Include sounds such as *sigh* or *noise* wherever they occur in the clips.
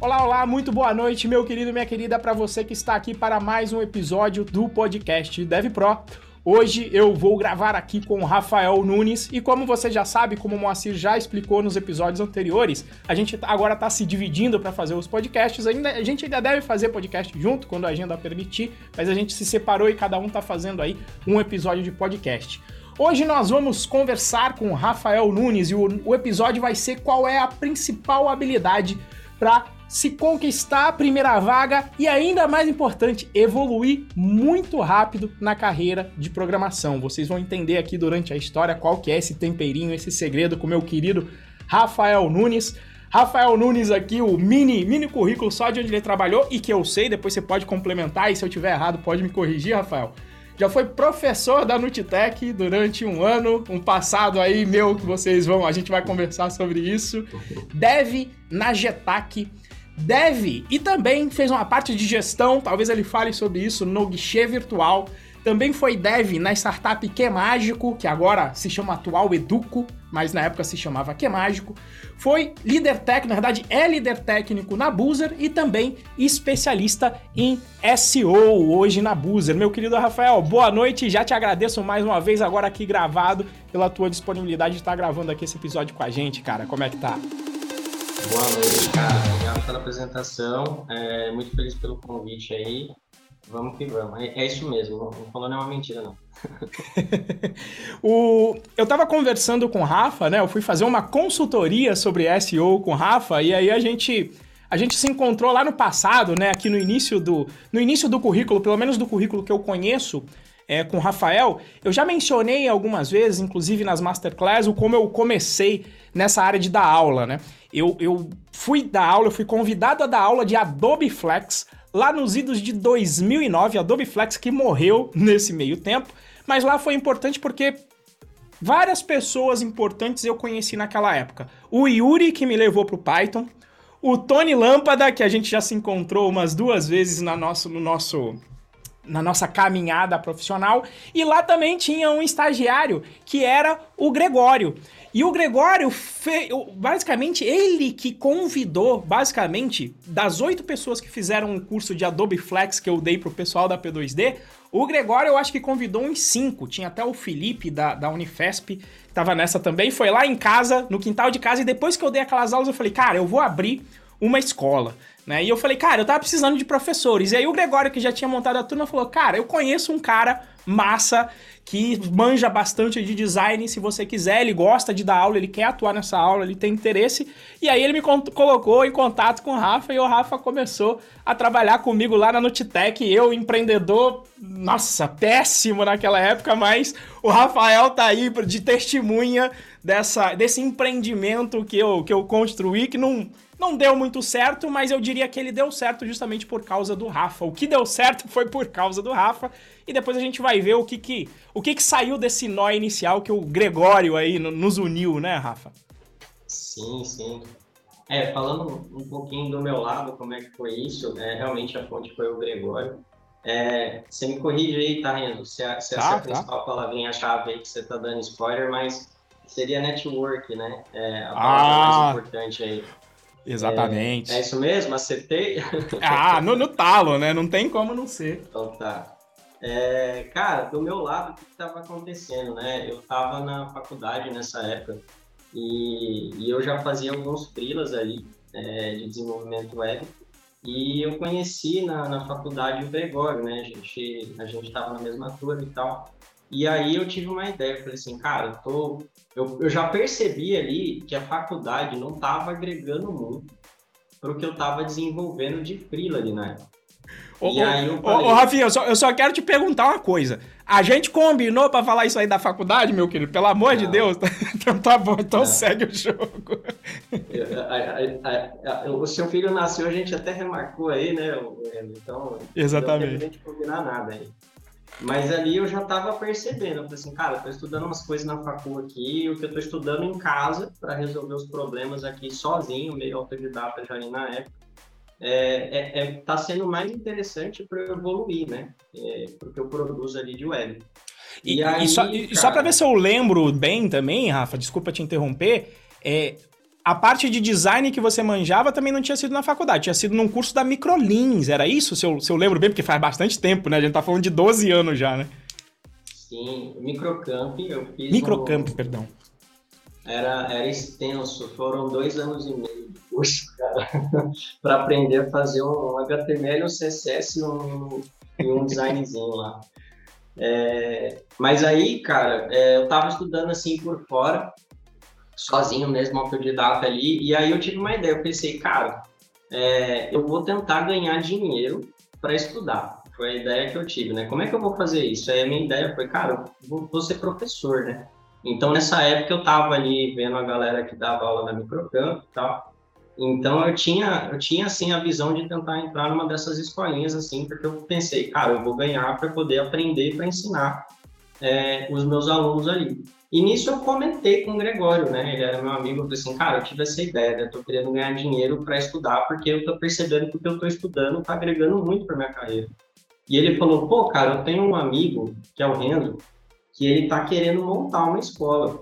Olá, olá, muito boa noite, meu querido minha querida, para você que está aqui para mais um episódio do podcast Dev Pro. Hoje eu vou gravar aqui com o Rafael Nunes e como você já sabe, como o Moacir já explicou nos episódios anteriores, a gente agora está se dividindo para fazer os podcasts. Ainda, a gente ainda deve fazer podcast junto quando a agenda permitir, mas a gente se separou e cada um está fazendo aí um episódio de podcast. Hoje nós vamos conversar com o Rafael Nunes e o, o episódio vai ser qual é a principal habilidade para se conquistar a primeira vaga e, ainda mais importante, evoluir muito rápido na carreira de programação. Vocês vão entender aqui durante a história qual que é esse temperinho, esse segredo com meu querido Rafael Nunes. Rafael Nunes aqui, o mini, mini currículo só de onde ele trabalhou e que eu sei, depois você pode complementar e se eu tiver errado pode me corrigir, Rafael. Já foi professor da Nutitec durante um ano, um passado aí meu que vocês vão, a gente vai conversar sobre isso. *laughs* Deve na Getac deve e também fez uma parte de gestão, talvez ele fale sobre isso no guichê virtual. Também foi dev na startup Que Mágico, que agora se chama atual Educo, mas na época se chamava Que Mágico. Foi líder técnico, na verdade é líder técnico na Boozer e também especialista em SEO hoje na Boozer. Meu querido Rafael, boa noite, já te agradeço mais uma vez agora aqui gravado pela tua disponibilidade de estar gravando aqui esse episódio com a gente, cara. Como é que tá? Boa noite, cara. Obrigado pela apresentação. É, muito feliz pelo convite aí. Vamos que vamos. É, é isso mesmo. Não, falando é uma mentira, não. *laughs* o, eu tava conversando com o Rafa, né? Eu fui fazer uma consultoria sobre SEO com o Rafa e aí a gente a gente se encontrou lá no passado, né? Aqui no início do no início do currículo, pelo menos do currículo que eu conheço, é, com o Rafael, eu já mencionei algumas vezes, inclusive nas masterclass, o como eu comecei nessa área de dar aula, né? Eu, eu fui dar aula, eu fui convidado a dar aula de Adobe Flex lá nos idos de 2009, Adobe Flex que morreu nesse meio tempo, mas lá foi importante porque várias pessoas importantes eu conheci naquela época. O Yuri, que me levou para o Python, o Tony Lâmpada, que a gente já se encontrou umas duas vezes na nosso, no nosso na nossa caminhada profissional. E lá também tinha um estagiário que era o Gregório. E o Gregório, fe... basicamente, ele que convidou, basicamente, das oito pessoas que fizeram um curso de Adobe Flex que eu dei pro pessoal da P2D, o Gregório eu acho que convidou uns cinco. Tinha até o Felipe da, da Unifesp, que tava nessa também. Foi lá em casa, no quintal de casa, e depois que eu dei aquelas aulas, eu falei, cara, eu vou abrir uma escola. Né? E eu falei, cara, eu tava precisando de professores. E aí o Gregório, que já tinha montado a turma, falou, cara, eu conheço um cara massa que manja bastante de design, se você quiser, ele gosta de dar aula, ele quer atuar nessa aula, ele tem interesse. E aí ele me colocou em contato com o Rafa e o Rafa começou a trabalhar comigo lá na Nutitec. Eu, empreendedor, nossa, péssimo naquela época, mas o Rafael tá aí de testemunha dessa, desse empreendimento que eu, que eu construí, que não não deu muito certo, mas eu diria que ele deu certo justamente por causa do Rafa. O que deu certo foi por causa do Rafa. E depois a gente vai ver o que que, o que, que saiu desse nó inicial que o Gregório aí nos uniu, né, Rafa? Sim, sim. É, falando um pouquinho do meu lado, como é que foi isso, é, realmente a fonte foi o Gregório. É, você me corrige aí, tá, Renzo, se, é, se tá, essa é a tá. principal palavrinha-chave aí que você tá dando spoiler, mas seria network, né? É a palavra ah, mais importante aí. Exatamente. É, é isso mesmo? Acertei? ah, no, no talo, né? Não tem como não ser. Então tá. É, cara, do meu lado, o que estava acontecendo, né? Eu estava na faculdade nessa época e, e, eu já fazia alguns freelas ali é, de desenvolvimento web e eu conheci na, na faculdade o Gregório, né? A gente a gente estava na mesma turma e tal. E aí eu tive uma ideia, falei assim, cara, eu, tô, eu, eu já percebi ali que a faculdade não estava agregando muito para o que eu estava desenvolvendo de freela ali na época. Ô, falei... ô, ô Rafinha, eu só, eu só quero te perguntar uma coisa. A gente combinou para falar isso aí da faculdade, meu querido? Pelo amor não. de Deus. *laughs* então tá bom, então não. segue o jogo. o seu filho nasceu, a gente até remarcou aí, né? Então, Exatamente. Não tem a gente combinar nada aí. Mas ali eu já estava percebendo, eu falei assim, cara, eu tô estudando umas coisas na facul aqui, o que eu tô estudando em casa para resolver os problemas aqui sozinho, meio autodidata já ali na época, é, é, é tá sendo mais interessante para eu evoluir, né? É, porque eu produzo ali de web. E, e, aí, e só, cara... só para ver se eu lembro bem também, Rafa, desculpa te interromper, é, a parte de design que você manjava também não tinha sido na faculdade, tinha sido num curso da Microlins, era isso? Se eu, se eu lembro bem, porque faz bastante tempo, né? A gente tá falando de 12 anos já, né? Sim, Microcamp eu fiz. Microcamp, perdão. Era, era extenso, foram dois anos e meio curso, cara, *laughs* para aprender a fazer um HTML, um CSS e um, um designzinho lá. É, mas aí, cara, é, eu tava estudando assim por fora, sozinho mesmo, autodidata ali, e aí eu tive uma ideia, eu pensei, cara, é, eu vou tentar ganhar dinheiro para estudar. Foi a ideia que eu tive, né? Como é que eu vou fazer isso? Aí a minha ideia foi, cara, eu vou, vou ser professor, né? Então, nessa época, eu tava ali vendo a galera que dava aula na Microcamp e tal, então eu tinha, eu tinha assim a visão de tentar entrar numa dessas escolinhas assim, porque eu pensei, cara, eu vou ganhar para poder aprender para ensinar é, os meus alunos ali. E nisso eu comentei com o Gregório, né? Ele era meu amigo, eu falei assim, cara, eu tive essa ideia, né? Eu tô querendo ganhar dinheiro para estudar, porque eu tô percebendo que o que eu tô estudando tá agregando muito para minha carreira. E ele falou, pô, cara, eu tenho um amigo, que é o Rendo, que ele tá querendo montar uma escola.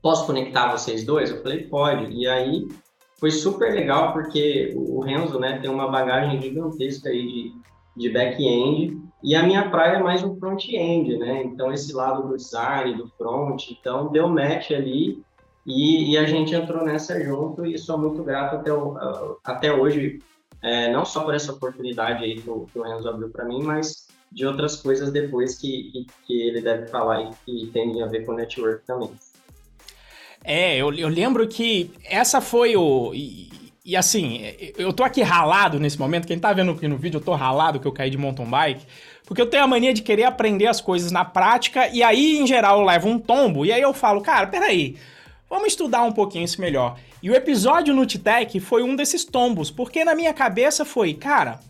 Posso conectar vocês dois? Eu falei, pode. E aí foi super legal porque o Renzo né, tem uma bagagem gigantesca aí de, de back-end e a minha praia é mais um front-end, né? Então, esse lado do design, do front, então deu match ali e, e, a gente entrou nessa junto e sou muito grato até, o, até hoje, é, não só por essa oportunidade aí que o, que o Renzo abriu para mim, mas de outras coisas depois que, que, que, ele deve falar e que tem a ver com network também. É, eu, eu lembro que essa foi o. E, e, assim, eu tô aqui ralado nesse momento. Quem tá vendo aqui no vídeo, eu tô ralado que eu caí de mountain bike. Porque eu tenho a mania de querer aprender as coisas na prática. E aí, em geral, eu levo um tombo. E aí eu falo, cara, peraí. Vamos estudar um pouquinho isso melhor. E o episódio no Titec foi um desses tombos. Porque na minha cabeça foi, cara,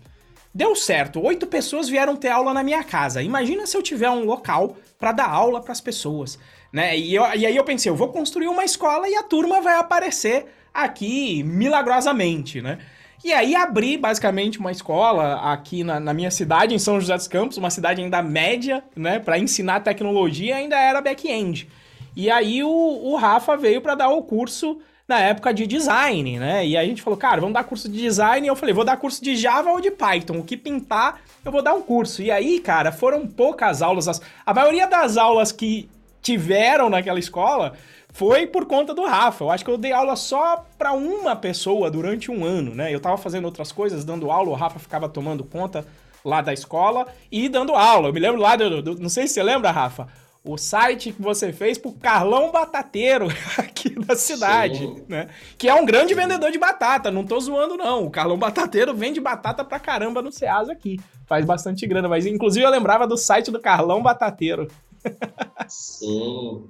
deu certo. Oito pessoas vieram ter aula na minha casa. Imagina se eu tiver um local para dar aula para as pessoas. Né? E, eu, e aí eu pensei, eu vou construir uma escola e a turma vai aparecer aqui milagrosamente, né? E aí abri basicamente uma escola aqui na, na, minha cidade, em São José dos Campos, uma cidade ainda média, né? Para ensinar tecnologia, ainda era back-end. E aí o, o Rafa veio para dar o curso na época de design, né? E aí a gente falou, cara, vamos dar curso de design. E eu falei, vou dar curso de Java ou de Python. O que pintar, eu vou dar um curso. E aí, cara, foram poucas aulas. A maioria das aulas que tiveram naquela escola foi por conta do Rafa. Eu acho que eu dei aula só para uma pessoa durante um ano, né? Eu tava fazendo outras coisas, dando aula, o Rafa ficava tomando conta lá da escola e dando aula. Eu me lembro lá, do, do, não sei se você lembra, Rafa, o site que você fez pro Carlão Batateiro *laughs* aqui da cidade, Sim. né? Que é um grande vendedor de batata, não tô zoando não. O Carlão Batateiro vende batata pra caramba no Ceasa aqui. Faz bastante grana, mas inclusive eu lembrava do site do Carlão Batateiro. Sim.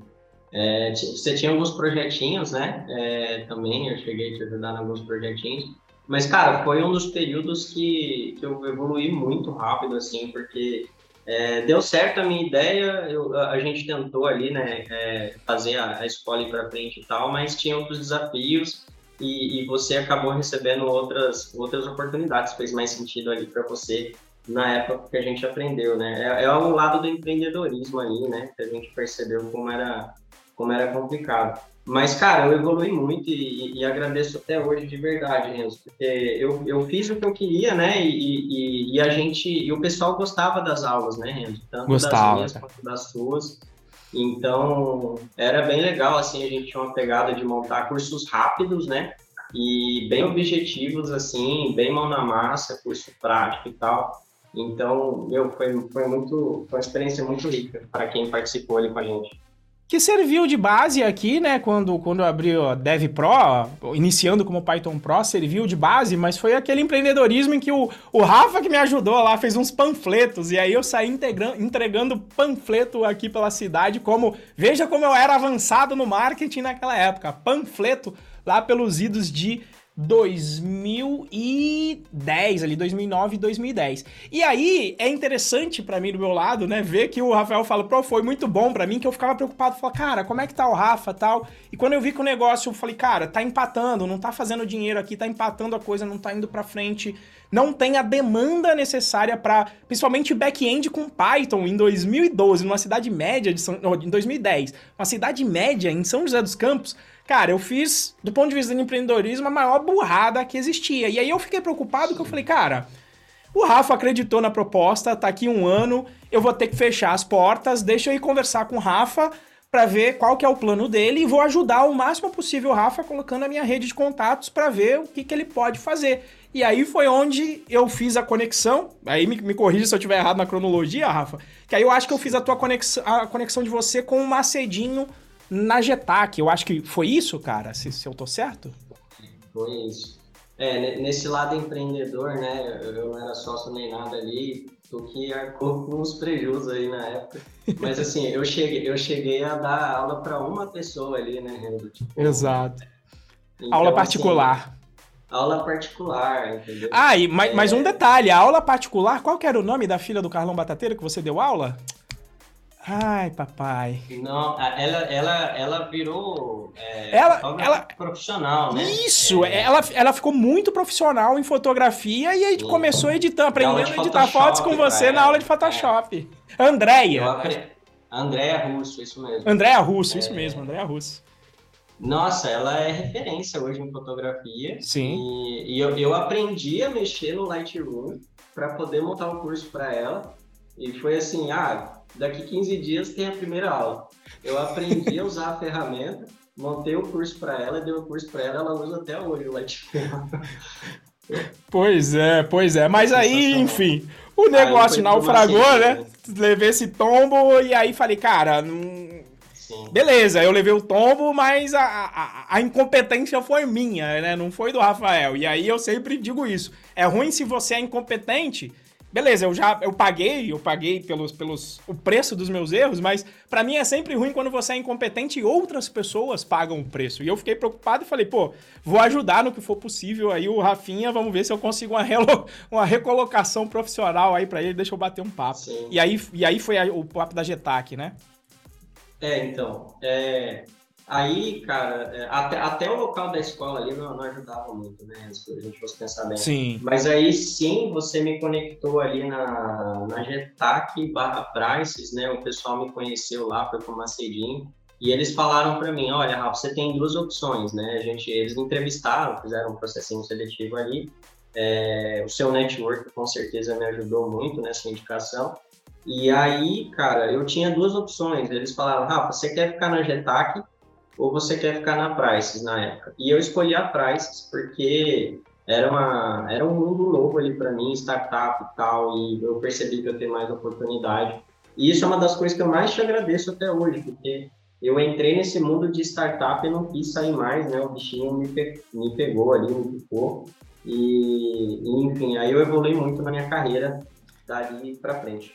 É, você tinha alguns projetinhos, né? É, também eu cheguei a te ajudar em alguns projetinhos. Mas, cara, foi um dos períodos que, que eu evolui muito rápido, assim, porque é, deu certo a minha ideia, eu, a gente tentou ali, né, é, fazer a, a escola ir para frente e tal, mas tinha outros desafios e, e, você acabou recebendo outras, outras oportunidades, fez mais sentido ali para você na época que a gente aprendeu, né? É, é um lado do empreendedorismo aí, né? Que a gente percebeu como era, como era complicado. Mas, cara, eu evolui muito e, e, agradeço até hoje de verdade, Renzo, porque eu, eu fiz o que eu queria, né? E, e, e, a gente, e o pessoal gostava das aulas, né, Renzo? Tanto Gostava. das minhas quanto das suas. Então, era bem legal, assim, a gente tinha uma pegada de montar cursos rápidos, né? E bem objetivos, assim, bem mão na massa, curso prático e tal. Então, meu, foi, foi muito, foi uma experiência muito rica para quem participou ali com a gente. Que serviu de base aqui, né? Quando, quando eu abri o Dev Pro, iniciando como Python Pro, serviu de base, mas foi aquele empreendedorismo em que o, o Rafa que me ajudou lá fez uns panfletos, e aí eu saí entregando panfleto aqui pela cidade, como. Veja como eu era avançado no marketing naquela época. Panfleto lá pelos idos de 2010, ali, 2009 e 2010. E aí é interessante para mim do meu lado, né, ver que o Rafael fala, pô, foi muito bom para mim, que eu ficava preocupado, falava, cara, como é que tá o Rafa tal? E quando eu vi que o negócio, eu falei, cara, tá empatando, não tá fazendo dinheiro aqui, tá empatando a coisa, não tá indo pra frente, não tem a demanda necessária para, principalmente back-end com Python em 2012, numa cidade média de São, em 2010, uma cidade média em São José dos Campos. Cara, eu fiz, do ponto de vista do empreendedorismo, a maior burrada que existia. E aí eu fiquei preocupado que eu falei, cara, o Rafa acreditou na proposta, tá aqui um ano, eu vou ter que fechar as portas, deixa eu ir conversar com o Rafa para ver qual que é o plano dele e vou ajudar o máximo possível o Rafa colocando a minha rede de contatos para ver o que, que ele pode fazer. E aí foi onde eu fiz a conexão. Aí me, me corrija se eu estiver errado na cronologia, Rafa. Que aí eu acho que eu fiz a tua conexão, a conexão de você com o Macedinho na Getac. Eu acho que foi isso, cara, se, se eu tô certo? Foi isso. É, nesse lado empreendedor, né? Eu não era sócio nem nada ali, tu que arcou com os prejuízos aí na época. Mas *laughs* assim, eu cheguei, eu cheguei a dar aula para uma pessoa ali, né, Tipo, Exato. Então, aula assim, particular. Assim, aula particular, entendeu? Ah, e mais, é... mais um detalhe, a aula particular, qual que era o nome da filha do Carlão Batateiro que você deu aula? Ai, papai. Não, ela, ela, ela virou é, ela, ela, profissional, né? Isso, é. ela, ela ficou muito profissional em fotografia e aí Sim. começou editando, aprendendo a editar fotos com você na aula de Photoshop. É. Andréia. Andréia Russo, isso mesmo. Andréia Russo, isso é. mesmo, Andréia Russo. Nossa, ela é referência hoje em fotografia. Sim. E, e eu, eu aprendi a mexer no Lightroom para poder montar o um curso para ela. E foi assim, ah, daqui 15 dias tem a primeira aula. Eu aprendi a usar a ferramenta, montei o curso para ela, dei o curso para ela, ela usa até hoje o Lightroom. Pois é, pois é. Mas aí, enfim, o negócio naufragou, né? Levei esse tombo e aí falei, cara, não... beleza, eu levei o tombo, mas a, a, a, incompetência foi minha, né? Não foi do Rafael. E aí eu sempre digo isso. É ruim se você é incompetente Beleza, eu já eu paguei, eu paguei pelos, pelos o preço dos meus erros, mas para mim é sempre ruim quando você é incompetente e outras pessoas pagam o preço. E eu fiquei preocupado e falei, pô, vou ajudar no que for possível aí o Rafinha, vamos ver se eu consigo uma, relo, *laughs* uma recolocação profissional aí para ele, deixa eu bater um papo. Sim. E aí, e aí foi a, o papo da Getac, né? É, então, é, Aí, cara, é, até, até o local da escola ali não, não ajudava muito, né? Se a gente fosse pensar bem. Sim. Mas aí sim, você me conectou ali na, na Getac barra Prices, né? O pessoal me conheceu lá, foi pro Macedinho. E eles falaram para mim, olha, Rafa, você tem duas opções, né? A gente, eles me entrevistaram, fizeram um processinho seletivo ali. É, o seu network com certeza me ajudou muito nessa indicação. E aí, cara, eu tinha duas opções. Eles falaram, Rafa, você quer ficar na Getac ou você quer ficar na Prices na época? E eu escolhi a Prices porque era, uma, era um mundo novo ali para mim, startup e tal, e eu percebi que eu tenho mais oportunidade. E isso é uma das coisas que eu mais te agradeço até hoje, porque eu entrei nesse mundo de startup e não quis sair mais, né? O bichinho me, pe me pegou ali, me picou. E, enfim, aí eu evolui muito na minha carreira dali para frente.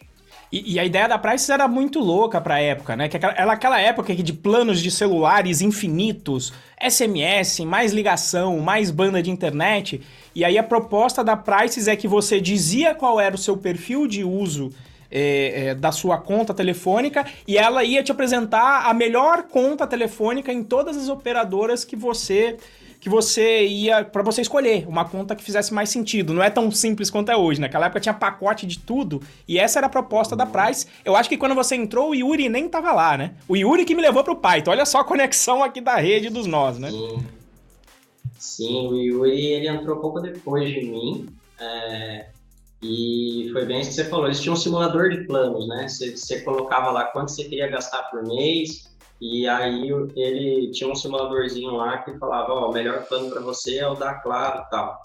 E, e, a ideia da Price era muito louca pra época, né? Que aquela, aquela época de planos de celulares infinitos, SMS, mais ligação, mais banda de internet. E aí a proposta da Prices é que você dizia qual era o seu perfil de uso é, é, da sua conta telefônica e ela ia te apresentar a melhor conta telefônica em todas as operadoras que você que você ia para você escolher uma conta que fizesse mais sentido. Não é tão simples quanto é hoje. Naquela época tinha pacote de tudo e essa era a proposta da Price. Eu acho que quando você entrou, o Yuri nem tava lá, né? O Yuri que me levou pro Python. Olha só a conexão aqui da rede dos nós, né? Sim, Sim o Yuri ele entrou pouco depois de mim. É... E foi bem isso que você falou. Eles tinham um simulador de planos, né? Você, você colocava lá quanto você queria gastar por mês, e aí ele tinha um simuladorzinho lá que falava, ó, oh, o melhor plano para você é o da Claro e tal.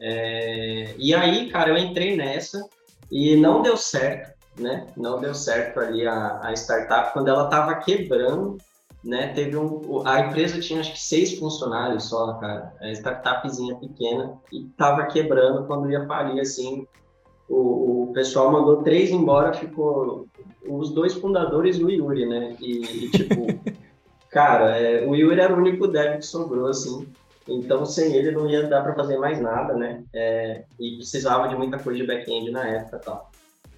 É... E aí, cara, eu entrei nessa e não deu certo, né? Não deu certo ali a, a startup quando ela tava quebrando, né? Teve um, a empresa tinha acho que seis funcionários só, cara, a startupzinha pequena e tava quebrando quando ia falir assim. O, o pessoal mandou três embora, ficou os dois fundadores do Yuri, né? E, e tipo, *laughs* cara, é, o Yuri era o único dev que sobrou, assim. Então, sem ele, não ia dar para fazer mais nada, né? É, e precisava de muita coisa de back-end na época e tal.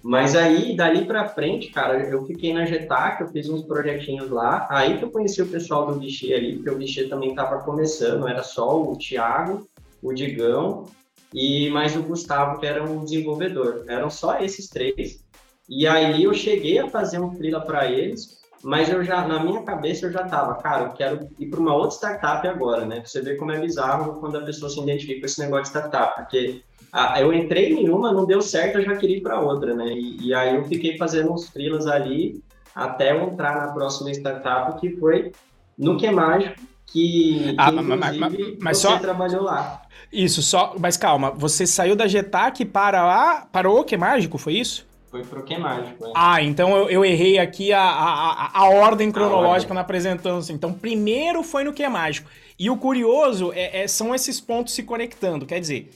Mas aí, dali para frente, cara, eu fiquei na Getac, eu fiz uns projetinhos lá. Aí que eu conheci o pessoal do Vichy ali, porque o Vichy também estava começando, era só o Thiago, o Digão e mais o Gustavo, que era um desenvolvedor. Eram só esses três. E aí eu cheguei a fazer um freela para eles, mas eu já na minha cabeça eu já tava, cara, eu quero ir para uma outra startup agora, né? Pra você ver como é bizarro quando a pessoa se identifica com esse negócio de startup, porque a, eu entrei em uma, não deu certo, eu já queria ir para outra, né? E, e, aí eu fiquei fazendo uns freelas ali até eu entrar na próxima startup que foi no Que Mágico, que, ah, que mas, mas, mas você só... trabalhou lá. Isso, só, mas calma, você saiu da Getac para lá, para o Que Mágico, foi isso? Foi pro Que Mágico, é. Ah, então eu, eu errei aqui a, a, a ordem cronológica a ordem. na apresentação. Então, primeiro foi no Que Mágico. E o curioso é, é, são esses pontos se conectando. Quer dizer,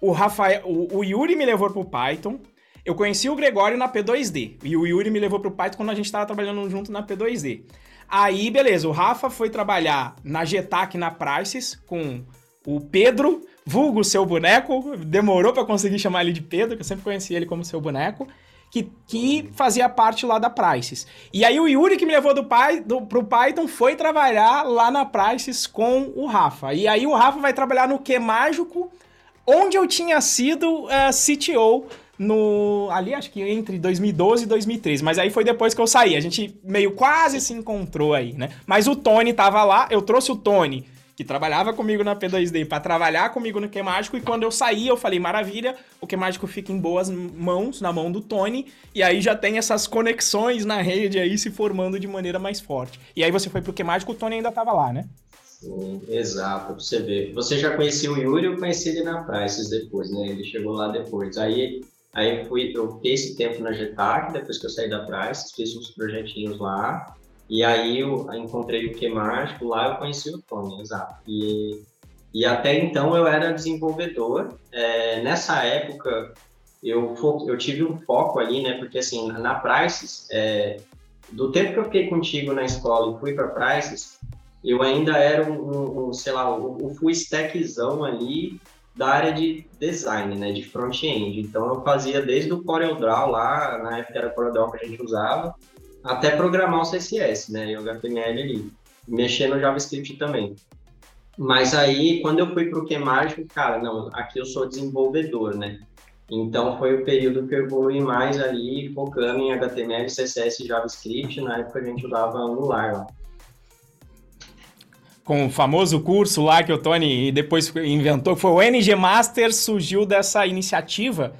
o Rafael, o, o Yuri me levou pro Python, eu conheci o Gregório na P2D. E o Yuri me levou pro Python quando a gente estava trabalhando junto na P2D. Aí, beleza, o Rafa foi trabalhar na Getac na Prices com o Pedro, vulgo seu boneco. Demorou para conseguir chamar ele de Pedro, que eu sempre conheci ele como seu boneco. Que, que fazia parte lá da Prices. E aí o Yuri que me levou do, pai, do, pro Python foi trabalhar lá na Prices com o Rafa. E aí o Rafa vai trabalhar no Que Mágico, onde eu tinha sido uh, eh, CTO no ali acho que entre 2012 e 2013, mas aí foi depois que eu saí. A gente meio quase se encontrou aí, né? Mas o Tony tava lá, eu trouxe o Tony, que trabalhava comigo na P2D, para trabalhar comigo no Que Mágico, e quando eu saí, eu falei, maravilha, o Que Mágico fica em boas mãos, na mão do Tony, e aí já tem essas conexões na rede aí se formando de maneira mais forte. E aí você foi pro Que Mágico, o Tony ainda tava lá, né? Sim, exato, você ver. Você já conhecia o Yuri, eu conheci ele na Prices depois, né? Ele chegou lá depois. Aí Aí fui, eu fiquei esse tempo na Getac, depois que eu saí da Price, fiz uns projetinhos lá. E aí eu encontrei o Que Mágico, lá eu conheci o Tony, exato. E, e até então eu era desenvolvedor. É, nessa época eu, eu tive um foco ali, né? Porque assim, na Prices, é, do tempo que eu fiquei contigo na escola e fui para Prices, eu ainda era um, um, um sei lá, um, um full stackzão ali da área de design, né, de front-end. Então eu fazia desde o CorelDRAW lá, na época era CorelDRAW que a gente usava, até programar o CSS, né, e o HTML ali, mexer no JavaScript também. Mas aí, quando eu fui para o que mágico, cara, não, aqui eu sou desenvolvedor, né? Então foi o período que eu evolui mais ali, focando em HTML, CSS e JavaScript. Na época a gente usava Angular lá com o famoso curso lá que o Tony depois inventou, foi o NG Master, surgiu dessa iniciativa.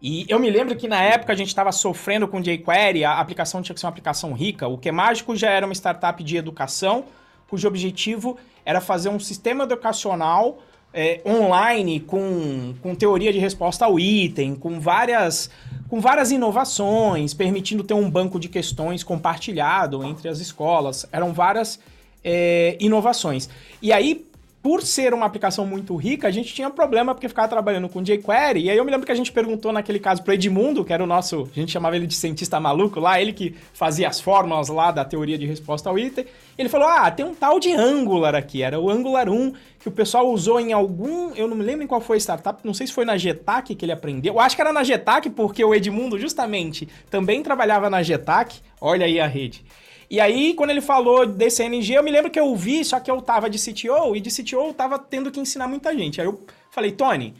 E eu me lembro que na época a gente estava sofrendo com jQuery, a aplicação tinha que ser uma aplicação rica. O Que Mágico já era uma startup de educação, cujo objetivo era fazer um sistema educacional é, online com, com teoria de resposta ao item, com várias, com várias inovações, permitindo ter um banco de questões compartilhado entre as escolas. Eram várias é, inovações. E aí, por ser uma aplicação muito rica, a gente tinha problema porque ficava trabalhando com jQuery. E aí eu me lembro que a gente perguntou naquele caso para Edmundo, que era o nosso, a gente chamava ele de cientista maluco lá, ele que fazia as fórmulas lá da teoria de resposta ao item. Ele falou: "Ah, tem um tal de Angular aqui, era o Angular 1 que o pessoal usou em algum, eu não me lembro em qual foi a startup, não sei se foi na Getac que ele aprendeu. Eu acho que era na Getac porque o Edmundo justamente também trabalhava na Getac. Olha aí a rede. E aí, quando ele falou desse NG, eu me lembro que eu vi, só que eu tava de CTO, e de CTO eu tava tendo que ensinar muita gente. Aí eu falei, Tony,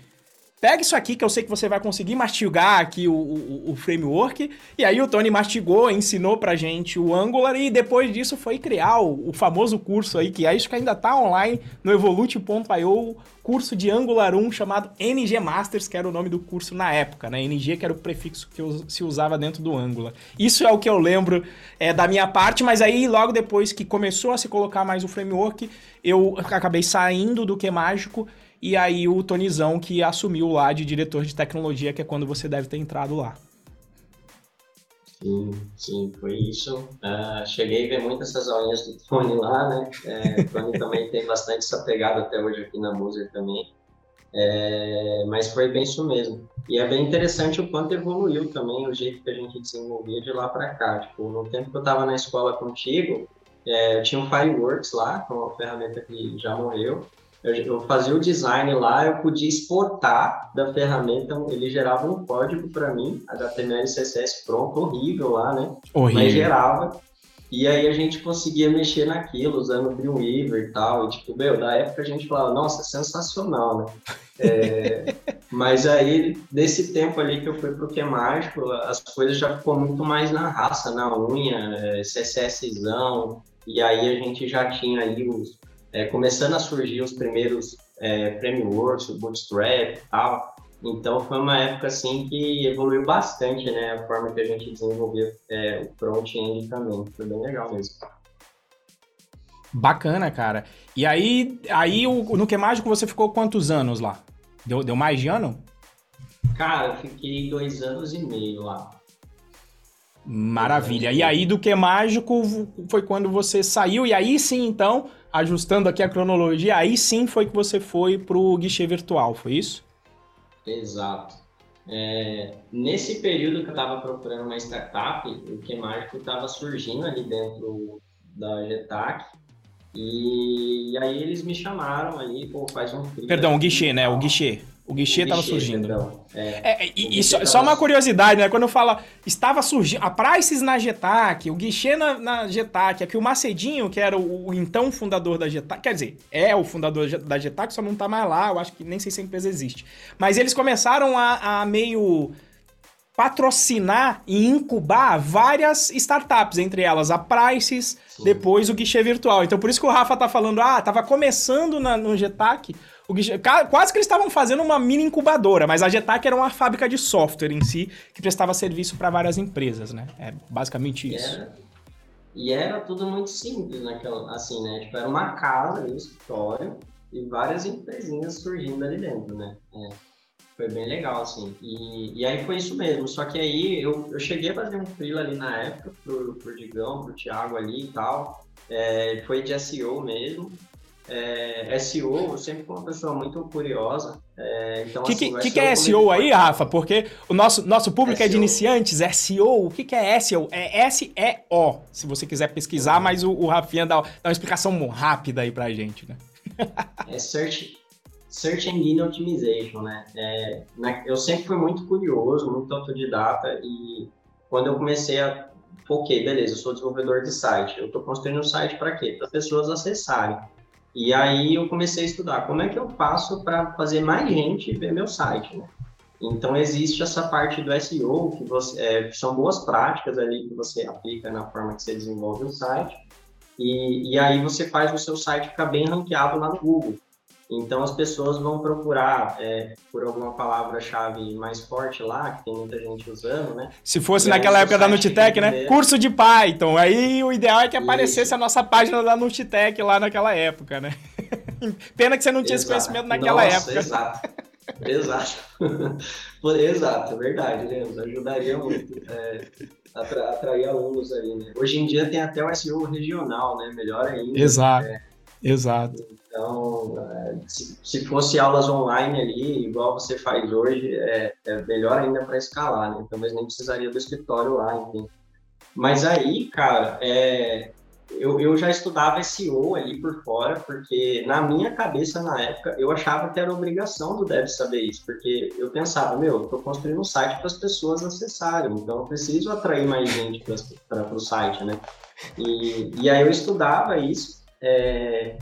pega isso aqui que eu sei que você vai conseguir mastigar aqui o, o, o, framework. E aí o Tony mastigou, ensinou pra gente o Angular e depois disso foi criar o, o famoso curso aí, que acho que ainda tá online no evolute.io, curso de Angular 1 chamado NG Masters, que era o nome do curso na época, né? NG que era o prefixo que se usava dentro do Angular. Isso é o que eu lembro é, da minha parte, mas aí logo depois que começou a se colocar mais o framework, eu acabei saindo do que mágico e aí o Tonizão que assumiu lá de diretor de tecnologia, que é quando você deve ter entrado lá. Sim, sim, foi isso. Uh, cheguei a ver muitas essas aulinhas do Tony lá, né? É, o Tony *laughs* também tem bastante essa pegada até hoje aqui na Moser também. É, mas foi bem isso mesmo. E é bem interessante o quanto evoluiu também o jeito que a gente desenvolvia de lá para cá. Tipo, no tempo que eu estava na escola contigo, é, eu tinha um Fireworks lá, com uma ferramenta que já morreu eu fazia o design lá, eu podia exportar da ferramenta, ele gerava um código para mim, HTML e CSS pronto, horrível lá, né? Horrível. Mas gerava. E aí a gente conseguia mexer naquilo, usando o Dreamweaver e tal. E, tipo, meu, da época a gente falava, nossa, sensacional, né? É, *laughs* mas aí, nesse tempo ali que eu fui pro que mágico, as coisas já ficou muito mais na raça, na unha, é, CSSzão, e aí a gente já tinha aí os, é, começando a surgir os primeiros é, Frameworks, o Bootstrap e tal. Então foi uma época assim que evoluiu bastante, né, a forma que a gente desenvolveu é, o front-end também. Foi bem legal mesmo. Bacana, cara. E aí, aí o, no Que Mágico você ficou quantos anos lá? Deu, deu mais de ano? Cara, eu fiquei dois anos e meio lá. Maravilha. E aí do Que Mágico foi quando você saiu, e aí sim, então, ajustando aqui a cronologia, aí sim foi que você foi pro guichê virtual, foi isso? Exato. É, nesse período que eu estava procurando uma startup, o Que Mágico estava surgindo ali dentro da Getac. E, e, aí eles me chamaram ali, pô, faz um Perdão, o guichê, né? O guichê. O guichê estava surgindo. Perdão. É, é, e, e só, tava... só, uma curiosidade, né? Quando eu falo estava surgindo. A Prices na Getac, o guichê na, na Getac, é que o Macedinho, que era o, o, então fundador da Getac, quer dizer, é o fundador da Getac, só não tá mais lá, eu acho que nem sei se a empresa existe. Mas eles começaram a, a meio patrocinar e incubar várias startups, entre elas a Prices, Sim. depois o guichê virtual. Então por isso que o Rafa tá falando, ah, tava começando na, no Getac guichê, quase que eles estavam fazendo uma mini incubadora, mas a Getac era uma fábrica de software em si, que prestava serviço para várias empresas, né? É basicamente isso. Era, e era tudo muito simples naquela, assim, né? Tipo, era uma casa, um escritório, e várias empresinhas surgindo ali dentro, né? É, foi bem legal, assim. E, e aí foi isso mesmo. Só que aí eu, eu cheguei a fazer um freela ali na época pro, pro Digão, pro Thiago ali e tal. É, foi de SEO mesmo é, SEO, eu sempre fui uma pessoa muito curiosa. É, então, que, assim, que, que, é SEO aí, Rafa? Porque o nosso, nosso público SEO. é de iniciantes, SEO. O que, que é SEO? É S-E-O, se você quiser pesquisar, mas o, o Rafinha dá, dá, uma explicação rápida aí pra gente, né? *laughs* é Search, search Engine Optimization, né? É, na, eu sempre fui muito curioso, muito autodidata e quando eu comecei a ok, beleza, eu sou desenvolvedor de site. Eu estou construindo um site para quê? Para as pessoas acessarem. E aí eu comecei a estudar como é que eu faço para fazer mais gente ver meu site, né? Então existe essa parte do SEO que, você, é, são boas práticas ali que você aplica na forma que você desenvolve o site e, e aí você faz o seu site ficar bem ranqueado lá no Google. Então as pessoas vão procurar é, por alguma palavra-chave mais forte lá, que tem muita gente usando, né? Se fosse e naquela época da Nutitec, né? Curso de Python. Aí o ideal é que aparecesse Isso. a nossa página da Nutitec lá naquela época, né? *laughs* Pena que você não tinha exato. esse conhecimento naquela nossa, época. Exato. Exato. *laughs* exato, é verdade, né? Ajudaria muito. É, atra atrair alunos ali, né? Hoje em dia tem até o SEO regional, né? Melhor ainda. Exato. É, Exato. Então, é, se fosse aulas online ali, igual você faz hoje, é, é melhor ainda para escalar, né? Talvez nem precisaria do escritório lá, enfim. Mas aí, cara, é, eu, eu já estudava SEO ali por fora, porque na minha cabeça, na época, eu achava que era obrigação do dev saber isso, porque eu pensava, meu, eu tô construindo um site para as pessoas acessarem, então eu preciso atrair mais gente para o site, né? E, e aí eu estudava isso, é,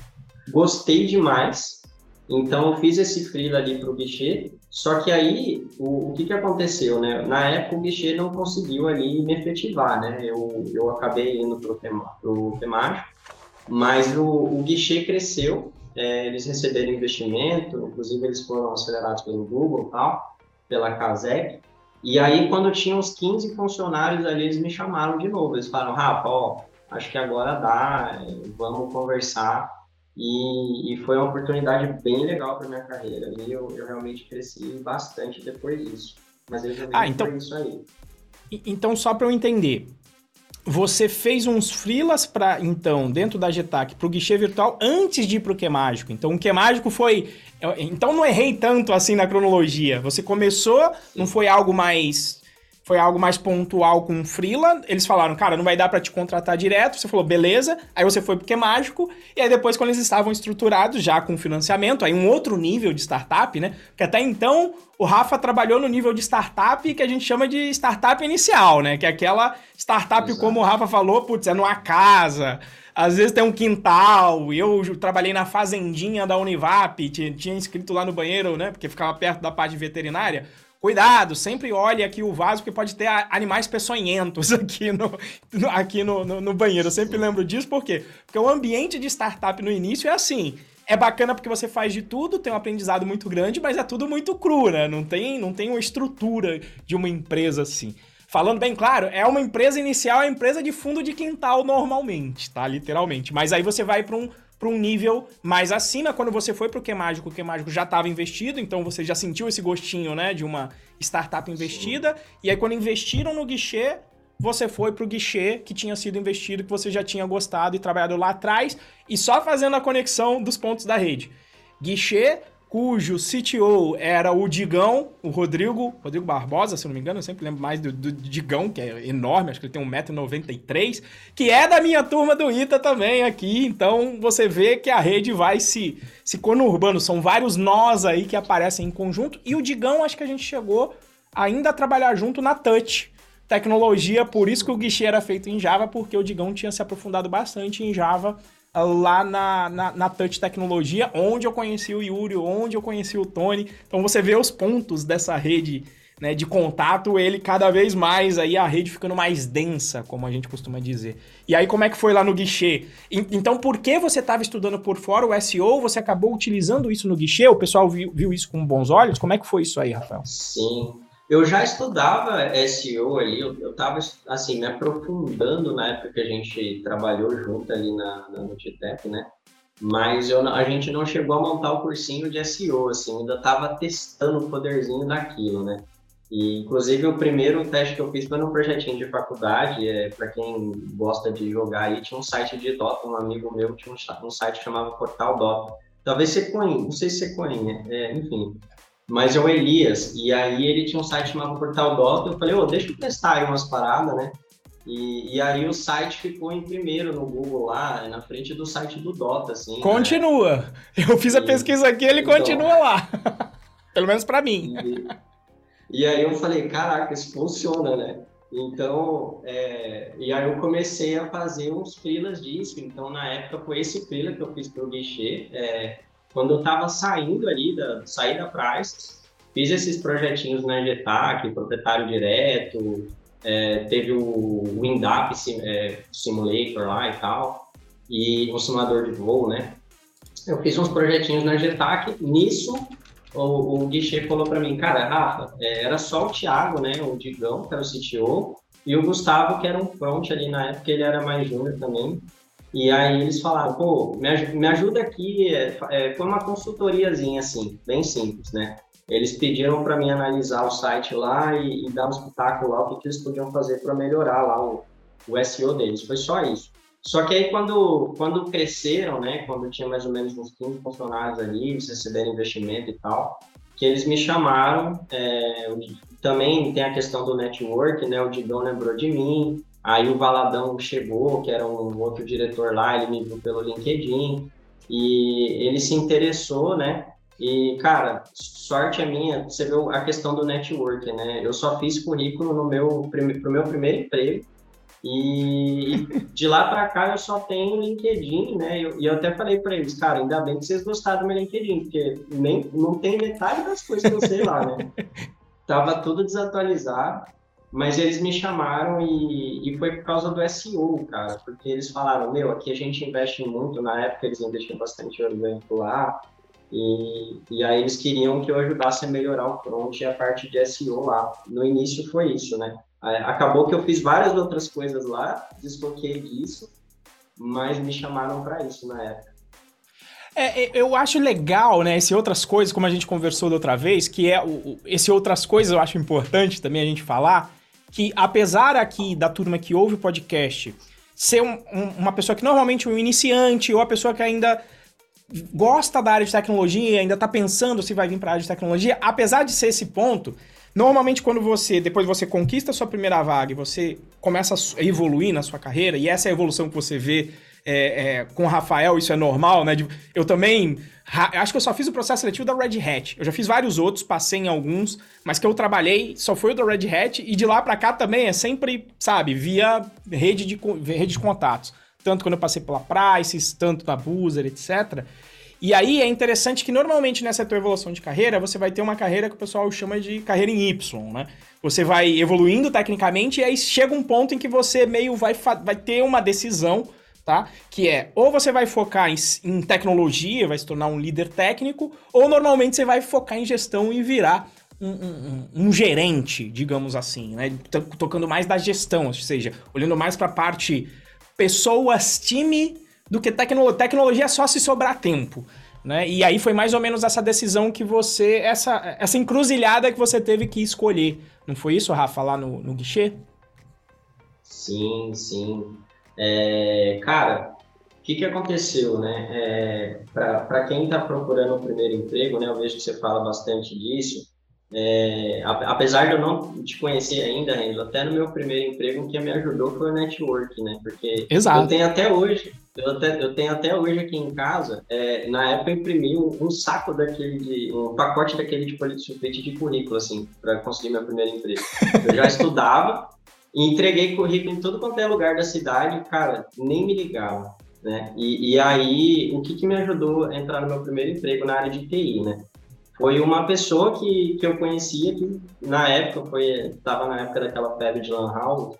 gostei demais, então eu fiz esse freela ali para o guichê, só que aí o, o, que, que aconteceu, né? Na época o guichê não conseguiu ali me efetivar, né? Eu, eu acabei indo para o temático, mas o, o guichê cresceu, é, eles receberam investimento, inclusive eles foram acelerados pelo Google tal, pela Casec, e aí quando tinha uns 15 funcionários ali, eles me chamaram de novo, eles falaram, Rafa, ó, acho que agora dá, vamos conversar. E, e foi uma oportunidade bem legal para minha carreira. E eu, eu realmente cresci bastante depois disso. Mas eu já ah, então, isso aí. Então, só para eu entender, você fez uns freelas para então dentro da Getac para o guichê virtual antes de ir para o Que Mágico. Então o Que Mágico foi, então não errei tanto assim na cronologia. Você começou, não foi algo mais foi algo mais pontual com o Freela. Eles falaram, cara, não vai dar para te contratar direto. Você falou, beleza. Aí você foi porque é mágico. E aí depois, quando eles estavam estruturados já com financiamento, aí um outro nível de startup, né? Porque até então o Rafa trabalhou no nível de startup que a gente chama de startup inicial, né? Que é aquela startup, Exato. como o Rafa falou, putz, é numa casa. Às vezes tem um quintal. Eu trabalhei na fazendinha da Univap, tinha, tinha escrito lá no banheiro, né? Porque ficava perto da parte veterinária Cuidado, sempre olhe aqui o vaso, porque pode ter animais peçonhentos *laughs* aqui no, aqui no, no, no, banheiro. Eu sempre lembro disso, por quê? Porque o ambiente de startup no início é assim. É bacana porque você faz de tudo, tem um aprendizado muito grande, mas é tudo muito cru, né? Não tem, não tem uma estrutura de uma empresa assim. Falando bem claro, é uma empresa inicial, é uma empresa de fundo de quintal normalmente, tá? Literalmente. Mas aí você vai para um para um nível mais acima. Quando você foi para o Que Mágico, o Mágico já estava investido, então você já sentiu esse gostinho, né, de uma startup investida. Sim. E aí quando investiram no guichê, você foi para o guichê que tinha sido investido, que você já tinha gostado e trabalhado lá atrás, e só fazendo a conexão dos pontos da rede. Guichê cujo CTO era o Digão, o Rodrigo, Rodrigo Barbosa, se não me engano, eu sempre lembro mais do, do Digão, que é enorme, acho que ele tem 1,93m, que é da minha turma do ITA também aqui, então você vê que a rede vai se, se conurbando, são vários nós aí que aparecem em conjunto, e o Digão acho que a gente chegou ainda a trabalhar junto na Touch, tecnologia, por isso que o guichê era feito em Java, porque o Digão tinha se aprofundado bastante em Java lá na, na, na, Touch Tecnologia, onde eu conheci o Yuri, onde eu conheci o Tony. Então você vê os pontos dessa rede né, de contato, ele cada vez mais, aí a rede ficando mais densa, como a gente costuma dizer. E aí como é que foi lá no guichê? Então por que você estava estudando por fora o SEO, você acabou utilizando isso no guichê? O pessoal viu, viu isso com bons olhos? Como é que foi isso aí, Rafael? Sim, eu já estudava SEO ali, eu estava assim, me aprofundando na época que a gente trabalhou junto ali na, na Nutitep, né? Mas eu, a gente não chegou a montar o cursinho de SEO, assim, ainda estava testando o poderzinho daquilo, né? E, inclusive, o primeiro teste que eu fiz foi num projetinho de faculdade, é, para quem gosta de jogar aí, tinha um site de Dota, um amigo meu tinha um, um site chamado Portal Dota. Talvez você conheça, não sei se você conhece, é, enfim mas é o Elias, e aí ele tinha um site chamado Portal Dota, eu falei, ô, oh, deixa eu testar aí umas paradas, né? E, e, aí o site ficou em primeiro no Google lá, na frente do site do Dota, assim. Né? Continua. Né? Eu fiz a pesquisa aqui, ele então, continua lá. *laughs* Pelo menos para mim. E, e, aí eu falei, caraca, isso funciona, né? Então, é, e aí eu comecei a fazer uns freelas disso. Então, na época, foi esse freela que eu fiz pro guichê. É, quando eu estava saindo ali, da, sair da Price, fiz esses projetinhos na Getac, proprietário direto, é, teve o Windap é, Simulator lá e tal, e um simulador de voo, né? Eu fiz uns projetinhos na Getac, nisso o, o guichê falou para mim, cara, Rafa, é, era só o Thiago, né, o Digão, que era o CTO, e o Gustavo, que era um front ali na época, ele era mais júnior também, e aí eles falaram, pô, me, ajuda aqui, é, é, foi uma consultoriazinha assim, bem simples, né? Eles pediram para mim analisar o site lá e, e dar um espetáculo lá, o que, que eles podiam fazer para melhorar lá o, o SEO deles, foi só isso. Só que aí quando, quando cresceram, né, quando tinha mais ou menos uns 15 funcionários ali, eles receberam investimento e tal, que eles me chamaram, é, também tem a questão do network, né, o Digão lembrou de mim, Aí o Valadão chegou, que era um outro diretor lá, ele me viu pelo LinkedIn e ele se interessou, né? E, cara, sorte a minha, você viu a questão do network, né? Eu só fiz currículo no meu, pro meu primeiro emprego e *laughs* de lá para cá eu só tenho LinkedIn, né? E eu, eu, até falei para eles, cara, ainda bem que vocês gostaram do meu LinkedIn, porque nem, não tem metade das coisas que eu sei lá, né? *laughs* Tava tudo desatualizado. Mas eles me chamaram e, e foi por causa do SEO, cara, porque eles falaram, meu, aqui a gente investe muito, na época eles investiam bastante orgânico lá, e, e aí eles queriam que eu ajudasse a melhorar o front e a parte de SEO lá. No início foi isso, né? Acabou que eu fiz várias outras coisas lá, desfoquei disso, mas me chamaram para isso na época. É, é, eu acho legal, né, esse outras coisas, como a gente conversou da outra vez, que é o, esse outras coisas eu acho importante também a gente falar, que apesar aqui da turma que ouve o podcast ser um, um, uma pessoa que normalmente é um iniciante ou a pessoa que ainda gosta da área de tecnologia, ainda está pensando se vai vir para a área de tecnologia, apesar de ser esse ponto, Normalmente, quando você, depois você conquista a sua primeira vaga e você começa a evoluir na sua carreira, e essa é a evolução que você vê é, é, com o Rafael, isso é normal, né? Eu também. Acho que eu só fiz o processo seletivo da Red Hat. Eu já fiz vários outros, passei em alguns, mas que eu trabalhei só foi o da Red Hat, e de lá para cá também é sempre, sabe, via rede de, rede de contatos. Tanto quando eu passei pela Prices, tanto na Boozer, etc. E aí é interessante que normalmente nessa tua evolução de carreira, você vai ter uma carreira que o pessoal chama de carreira em Y, né? Você vai evoluindo tecnicamente e aí chega um ponto em que você meio vai, vai ter uma decisão, tá? Que é ou você vai focar em, em tecnologia, vai se tornar um líder técnico, ou normalmente você vai focar em gestão e virar um, um, um, gerente, digamos assim, né? Tocando mais da gestão, ou seja, olhando mais para a parte pessoas, time do que tecno tecnologia só se sobrar tempo. Né? E aí foi mais ou menos essa decisão que você. Essa, essa encruzilhada que você teve que escolher. Não foi isso, Rafa, lá no, no guichê? Sim, sim. É, cara, o que, que aconteceu, né? É, Para quem está procurando o primeiro emprego, né? Eu vejo que você fala bastante disso. É, apesar de eu não te conhecer ainda, Renzo, até no meu primeiro emprego, o que me ajudou foi o network, né? Porque Exato. eu tenho até hoje, eu, até, eu tenho até hoje aqui em casa, é, na época eu imprimi um, um, saco daquele, de, um pacote daquele de sulfite de currículo, assim, para conseguir meu primeiro emprego. Eu já *laughs* estudava e entreguei currículo em todo quanto é lugar da cidade, cara, nem me ligava, né? E, e aí, o que, que me ajudou a entrar no meu primeiro emprego na área de TI, né? foi uma pessoa que, que eu conhecia que na época foi estava na época daquela febre de lan house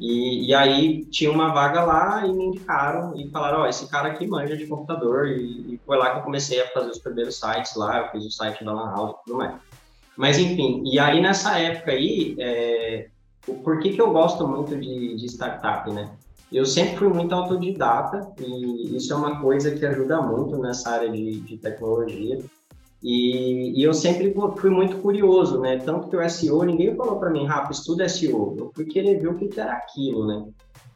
e, e aí tinha uma vaga lá e me indicaram e falaram ó oh, esse cara aqui manja de computador e, e, foi lá que eu comecei a fazer os primeiros sites lá eu fiz o site da lan house e tudo mais mas enfim e aí nessa época aí é, por que que eu gosto muito de, de startup né eu sempre fui muito autodidata e isso é uma coisa que ajuda muito nessa área de, de tecnologia e, e, eu sempre fui muito curioso, né? Tanto que o SEO, ninguém falou para mim, Rafa, estuda SEO. Eu fui querer ver o que, era aquilo, né?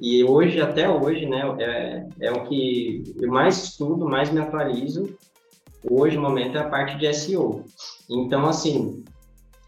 E hoje, até hoje, né, é, é o que eu mais estudo, mais me atualizo. Hoje, no momento, é a parte de SEO. Então, assim,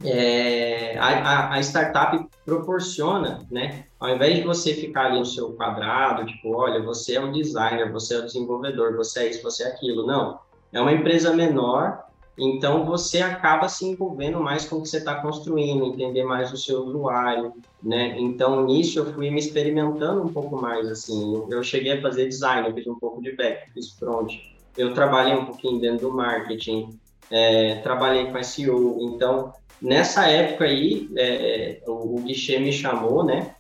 é, a, a, startup proporciona, né? Ao invés de você ficar ali no seu quadrado, tipo, olha, você é o designer, você é o desenvolvedor, você é isso, você é aquilo. Não. É uma empresa menor então você acaba se envolvendo mais com o que você está construindo, entender mais o seu usuário, né? Então nisso eu fui me experimentando um pouco mais assim. Eu cheguei a fazer design, eu fiz um pouco de back, fiz front. Eu trabalhei um pouquinho dentro do marketing, é, trabalhei com SEO. Então nessa época aí é, o, o guichê me chamou, né?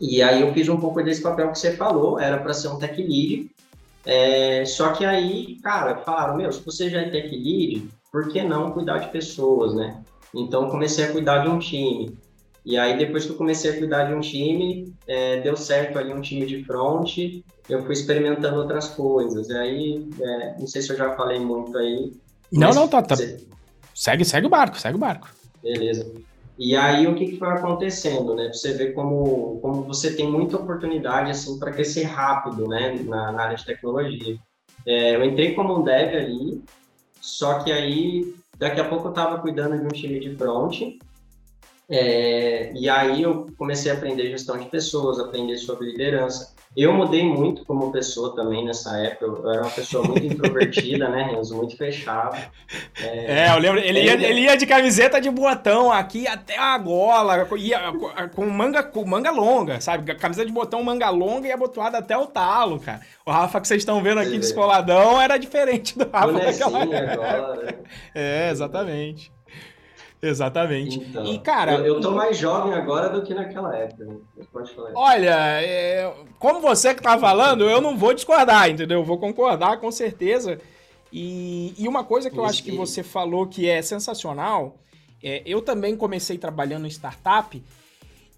E aí eu fiz um pouco desse papel que você falou, era para ser um tech lead, é, só que aí, cara, falaram, meu, se você já é tech lead, por que não cuidar de pessoas, né? Então, comecei a cuidar de um time. E aí, depois que eu comecei a cuidar de um time, é, deu certo ali um time de front, eu fui experimentando outras coisas. E aí, é, não sei se eu já falei muito aí. Não, não, tá, tá. Segue, segue o barco, segue o barco. Beleza. E aí o que, que foi acontecendo, né? Você vê como, como você tem muita oportunidade assim para crescer rápido, né? Na, na área de tecnologia. É, eu entrei como um dev ali, só que aí daqui a pouco eu estava cuidando de um time de front. É, e aí eu comecei a aprender gestão de pessoas, aprender sobre liderança. Eu mudei muito como pessoa também nessa época. Eu era uma pessoa muito introvertida, né, Renzo? Muito fechado. É, é eu lembro. Ele, ia, ele ia de camiseta de botão aqui até a gola, ia com manga, com manga longa, sabe? Camiseta de botão, manga longa e abotoada até o talo, cara. O Rafa que vocês estão vendo aqui descoladão era diferente do Rafa daquela agora. É, exatamente. Exatamente. Então, e, cara. Eu, eu tô mais jovem agora do que naquela época. Falar. Olha, é, como você que tá falando, eu não vou discordar, entendeu? Eu vou concordar com certeza. E, e uma coisa que eu acho que você falou que é sensacional, é, eu também comecei trabalhando em startup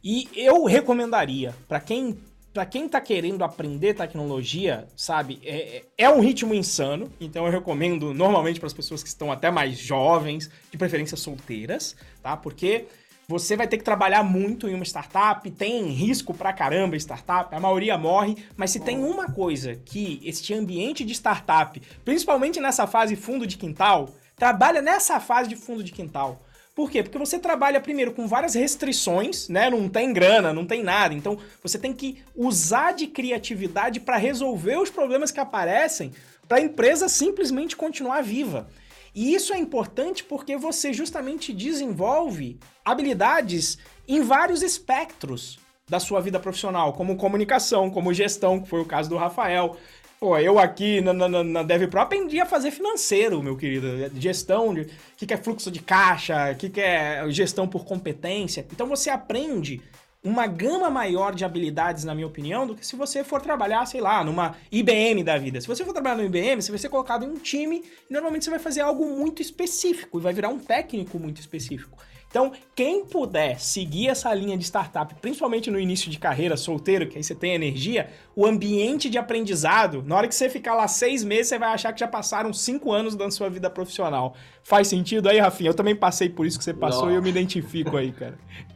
e eu recomendaria para quem para quem tá querendo aprender tecnologia, sabe, é, é, é um ritmo insano, então eu recomendo normalmente para as pessoas que estão até mais jovens, de preferência solteiras, tá? Porque você vai ter que trabalhar muito em uma startup, tem risco pra caramba startup, a maioria morre, mas se tem uma coisa que este ambiente de startup, principalmente nessa fase fundo de quintal, trabalha nessa fase de fundo de quintal. Por quê? Porque você trabalha primeiro com várias restrições, né? Não tem grana, não tem nada. Então, você tem que usar de criatividade para resolver os problemas que aparecem para a empresa simplesmente continuar viva. E isso é importante porque você justamente desenvolve habilidades em vários espectros da sua vida profissional, como comunicação, como gestão, que foi o caso do Rafael. Pô, eu aqui na, na, na DevPro aprendi a fazer financeiro, meu querido. Gestão, o que, que é fluxo de caixa, o que, que é gestão por competência. Então você aprende uma gama maior de habilidades, na minha opinião, do que se você for trabalhar, sei lá, numa IBM da vida. Se você for trabalhar no IBM, você vai ser colocado em um time e normalmente você vai fazer algo muito específico e vai virar um técnico muito específico. Então, quem puder seguir essa linha de startup, principalmente no início de carreira, solteiro, que aí você tem energia, o ambiente de aprendizado, na hora que você ficar lá seis meses, você vai achar que já passaram cinco anos da sua vida profissional. Faz sentido aí, Rafinha? Eu também passei por isso que você passou Nossa. e eu me identifico aí, cara. *laughs*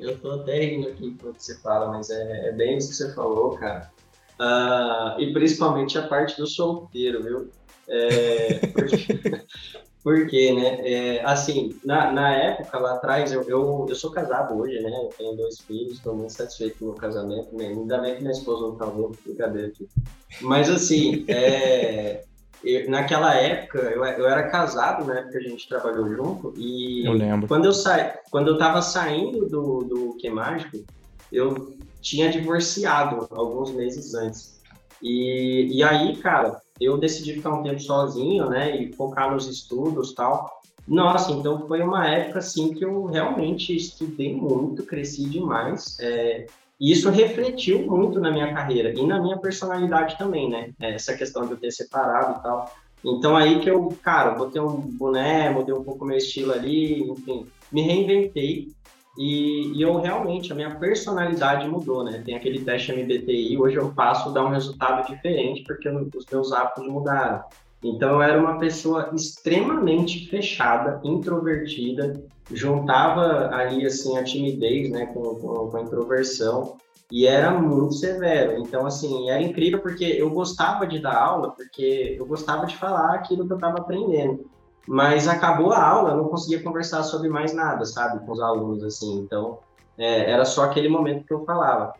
Eu tô até rindo aqui quando você fala, mas é, é bem isso que você falou, cara. Uh, e principalmente a parte do solteiro, viu? É, porque, porque, né? É, assim, na, na época lá atrás, eu, eu, eu sou casado hoje, né? Eu tenho dois filhos, estou muito satisfeito com o meu casamento. Né? Ainda bem que minha esposa não tá vendo, brincadeira aqui. Mas, assim, é, eu, naquela época, eu, eu era casado, né? Porque a gente trabalhou junto. E eu lembro. Quando eu, sa... quando eu tava saindo do, do Que Mágico, eu tinha divorciado alguns meses antes. E, e aí, cara, eu decidi ficar um tempo sozinho, né? E focar nos estudos tal. Nossa, então foi uma época assim que eu realmente estudei muito, cresci demais. É, e isso refletiu muito na minha carreira e na minha personalidade também, né? É, essa questão de eu ter separado e tal. Então aí que eu, cara, botei um boné, mudei um pouco meu estilo ali, enfim, me reinventei e, e, eu realmente, a minha personalidade mudou, né? Tem aquele teste MBTI, hoje eu faço dar um resultado diferente porque os meus hábitos mudaram. Então eu era uma pessoa extremamente fechada, introvertida, juntava ali assim a timidez, né, com, com, com, a introversão e era muito severo. Então assim era incrível porque eu gostava de dar aula, porque eu gostava de falar aquilo que eu estava aprendendo. Mas acabou a aula, eu não conseguia conversar sobre mais nada, sabe, com os alunos assim. Então é, era só aquele momento que eu falava.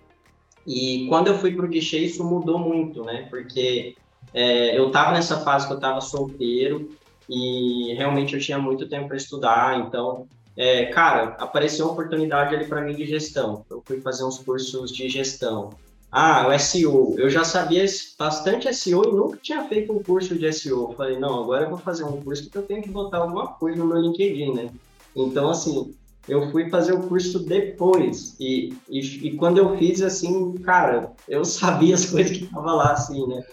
E quando eu fui para o guichê, isso mudou muito, né? Porque é, eu estava nessa fase que eu estava solteiro e realmente eu tinha muito tempo para estudar, então é, cara, apareceu uma oportunidade ali para mim de gestão. Eu fui fazer uns cursos de gestão. Ah, o SEO. Eu já sabia bastante SEO e nunca tinha feito um curso de SEO. Falei, não, agora eu vou fazer um curso porque eu tenho que botar alguma coisa no meu LinkedIn, né? Então, assim, eu fui fazer o curso depois. E, e, e quando eu fiz, assim, cara, eu *laughs* sabia as coisas que estavam lá, assim, né?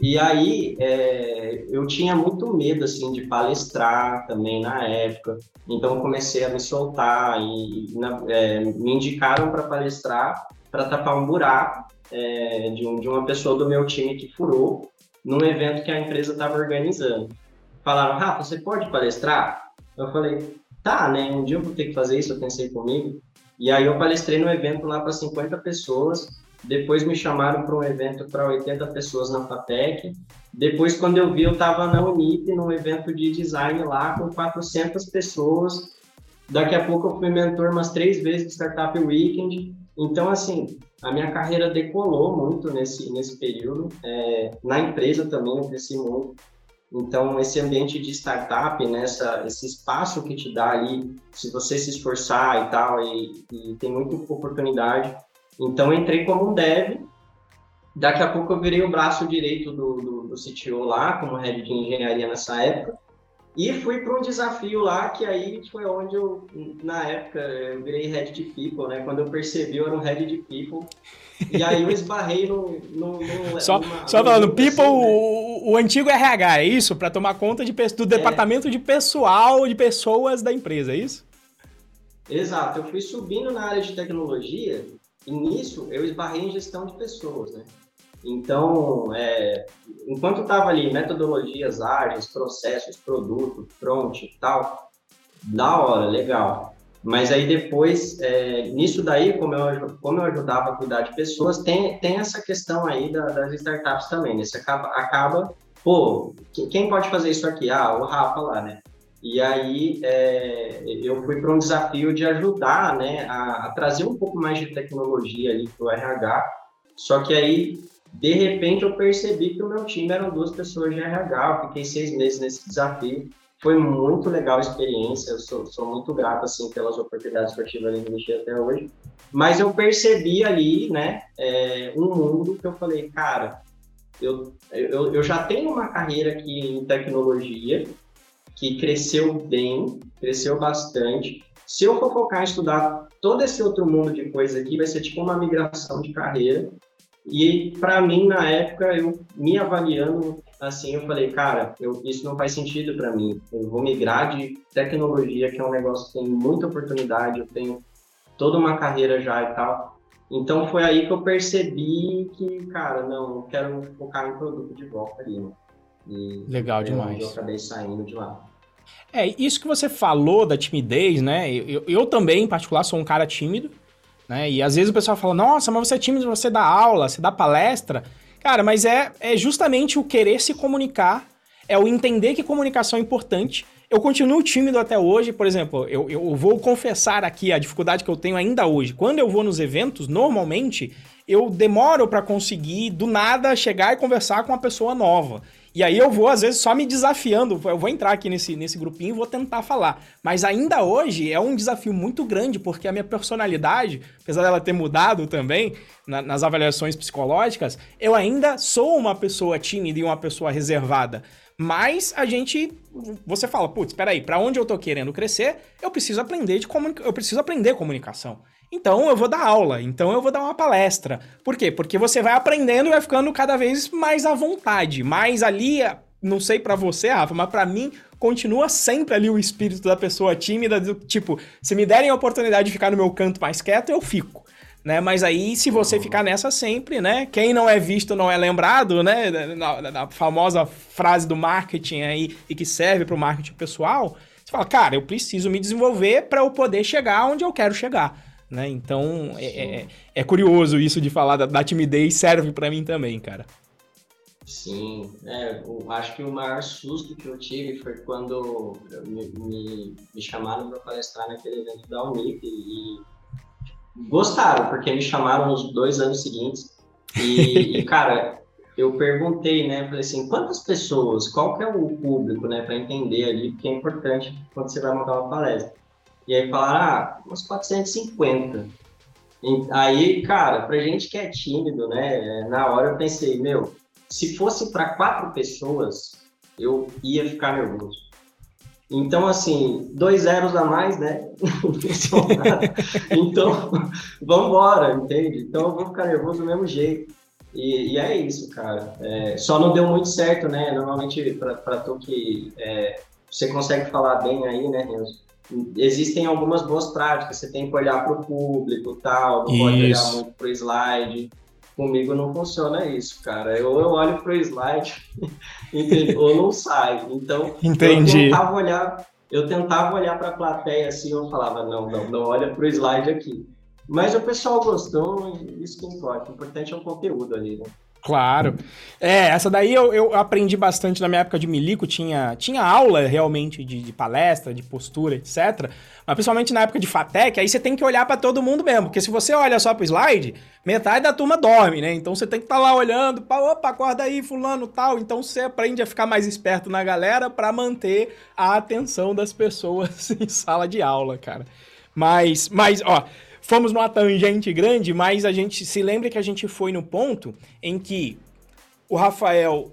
E aí é, eu tinha muito medo assim de palestrar também na época, então comecei a me soltar e na, é, me indicaram para palestrar para tapar um buraco é, de, um, de uma pessoa do meu time que furou num evento que a empresa estava organizando. Falaram, Rafa, você pode palestrar? Eu falei, tá, né? Um dia eu vou ter que fazer isso, eu pensei comigo. E aí eu palestrei no evento lá para 50 pessoas depois me chamaram para um evento para 80 pessoas na FATEC. Depois, quando eu vi, eu estava na Unip, num evento de design lá, com 400 pessoas. Daqui a pouco eu fui mentor umas três vezes do Startup Weekend. Então, assim, a minha carreira decolou muito nesse, nesse período. É, na empresa também eu cresci muito. Então, esse ambiente de startup, né, esse espaço que te dá ali, se você se esforçar e tal, e, e tem muita oportunidade, então, entrei como um dev. Daqui a pouco eu virei o braço direito do, do, do CTO lá, como head de engenharia nessa época. E fui para um desafio lá, que aí foi onde eu, na época, eu virei head de people, né? Quando eu percebi, eu era um head de people. E aí eu esbarrei no. no, no *laughs* só numa, só falando, people, assim, né? o, o, antigo RH, é isso? Para tomar conta de, do é. departamento de pessoal, de pessoas da empresa, é isso? Exato. Eu fui subindo na área de tecnologia e nisso eu esbarrei em gestão de pessoas, né? Então, é, enquanto estava ali metodologias ágeis, processos, produto, front e tal, da hora, legal. Mas aí depois, é, nisso daí, como eu, como eu ajudava a cuidar de pessoas, tem, tem essa questão aí da, das startups também, né? Você acaba, acaba, pô, quem pode fazer isso aqui? Ah, o Rafa lá, né? E aí é, eu fui para um desafio de ajudar, né, a, a, trazer um pouco mais de tecnologia ali para o RH. Só que aí, de repente, eu percebi que o meu time eram duas pessoas de RH. Eu fiquei seis meses nesse desafio. Foi muito legal a experiência. Eu sou, sou muito grato assim pelas oportunidades que eu tive ali no Mexer até hoje. Mas eu percebi ali, né, é, um mundo que eu falei, cara, eu, eu, eu já tenho uma carreira aqui em tecnologia que cresceu bem, cresceu bastante. Se eu for focar em estudar todo esse outro mundo de coisa aqui, vai ser tipo uma migração de carreira. E para mim, na época, eu me avaliando assim, eu falei, cara, eu, isso não faz sentido para mim. Eu vou migrar de tecnologia, que é um negócio que tem muita oportunidade, eu tenho toda uma carreira já e tal. Então foi aí que eu percebi que, cara, não, eu quero focar em produto de volta ali. Né? E Legal demais. Eu acabei saindo de lá. É, isso que você falou da timidez, né? Eu, eu, eu, também, em particular, sou um cara tímido, né? E às vezes o pessoal fala, nossa, mas você é tímido, você dá aula, você dá palestra. Cara, mas é, é justamente o querer se comunicar, é o entender que comunicação é importante. Eu continuo tímido até hoje, por exemplo, eu, eu vou confessar aqui a dificuldade que eu tenho ainda hoje. Quando eu vou nos eventos, normalmente eu demoro para conseguir do nada chegar e conversar com uma pessoa nova. E aí eu vou, às vezes, só me desafiando. Eu vou entrar aqui nesse, nesse grupinho e vou tentar falar. Mas ainda hoje é um desafio muito grande, porque a minha personalidade, apesar dela ter mudado também na, nas avaliações psicológicas, eu ainda sou uma pessoa tímida e uma pessoa reservada. Mas a gente. Você fala, putz, peraí, para onde eu tô querendo crescer, eu preciso aprender de comunica eu preciso aprender comunicação. Então eu vou dar aula, então eu vou dar uma palestra. Por quê? Porque você vai aprendendo e vai ficando cada vez mais à vontade. Mais ali, não sei para você, Rafa, mas para mim continua sempre ali o espírito da pessoa tímida, do tipo, se me derem a oportunidade de ficar no meu canto mais quieto, eu fico. Né? Mas aí, se você ficar nessa sempre, né? Quem não é visto não é lembrado, né? Na, na, na famosa frase do marketing aí e que serve para o marketing pessoal, você fala, cara, eu preciso me desenvolver para eu poder chegar onde eu quero chegar. Né? Então, é, é, é, curioso isso de falar da, da timidez, serve para mim também, cara. Sim, é, eu acho que o maior susto que eu tive foi quando me, me, me chamaram para palestrar naquele evento da Unip e gostaram, porque me chamaram nos dois anos seguintes. E, e *laughs* cara, eu perguntei, né? Falei assim, quantas pessoas, qual que é o público, né? Para entender ali, porque é importante quando você vai montar uma palestra. E aí falaram, ah, uns 450. E aí, cara, pra gente que é tímido, né, na hora eu pensei, meu, se fosse para quatro pessoas, eu ia ficar nervoso. Então, assim, dois zeros a mais, né? *laughs* então, *laughs* vamos embora, entende? Então, eu vou ficar nervoso do mesmo jeito. E, e é isso, cara. É, só não deu muito certo, né? Normalmente, para tu que é, você consegue falar bem aí, né, Renzo? Existem algumas boas práticas, você tem que olhar para o público tal, não isso. pode olhar muito para o slide. Comigo não funciona isso, cara. Eu, eu olho para o slide *laughs* ou não sai. Então, Entendi. eu tentava olhar, eu tentava olhar para a plateia assim, eu falava, não, não, não olha para o slide aqui. Mas o pessoal gostou, isso que importa. O importante é o conteúdo ali, né? Claro. É, essa daí eu, eu aprendi bastante na minha época de milico, tinha, tinha aula realmente de, de palestra, de postura, etc. Mas principalmente na época de FATEC, aí você tem que olhar para todo mundo mesmo, porque se você olha só pro slide, metade da turma dorme, né? Então você tem que estar tá lá olhando, pra, opa, acorda aí, fulano, tal. Então você aprende a ficar mais esperto na galera para manter a atenção das pessoas *laughs* em sala de aula, cara. Mas, mas, ó, fomos numa tangente grande, mas a gente se lembra que a gente foi no ponto em que o Rafael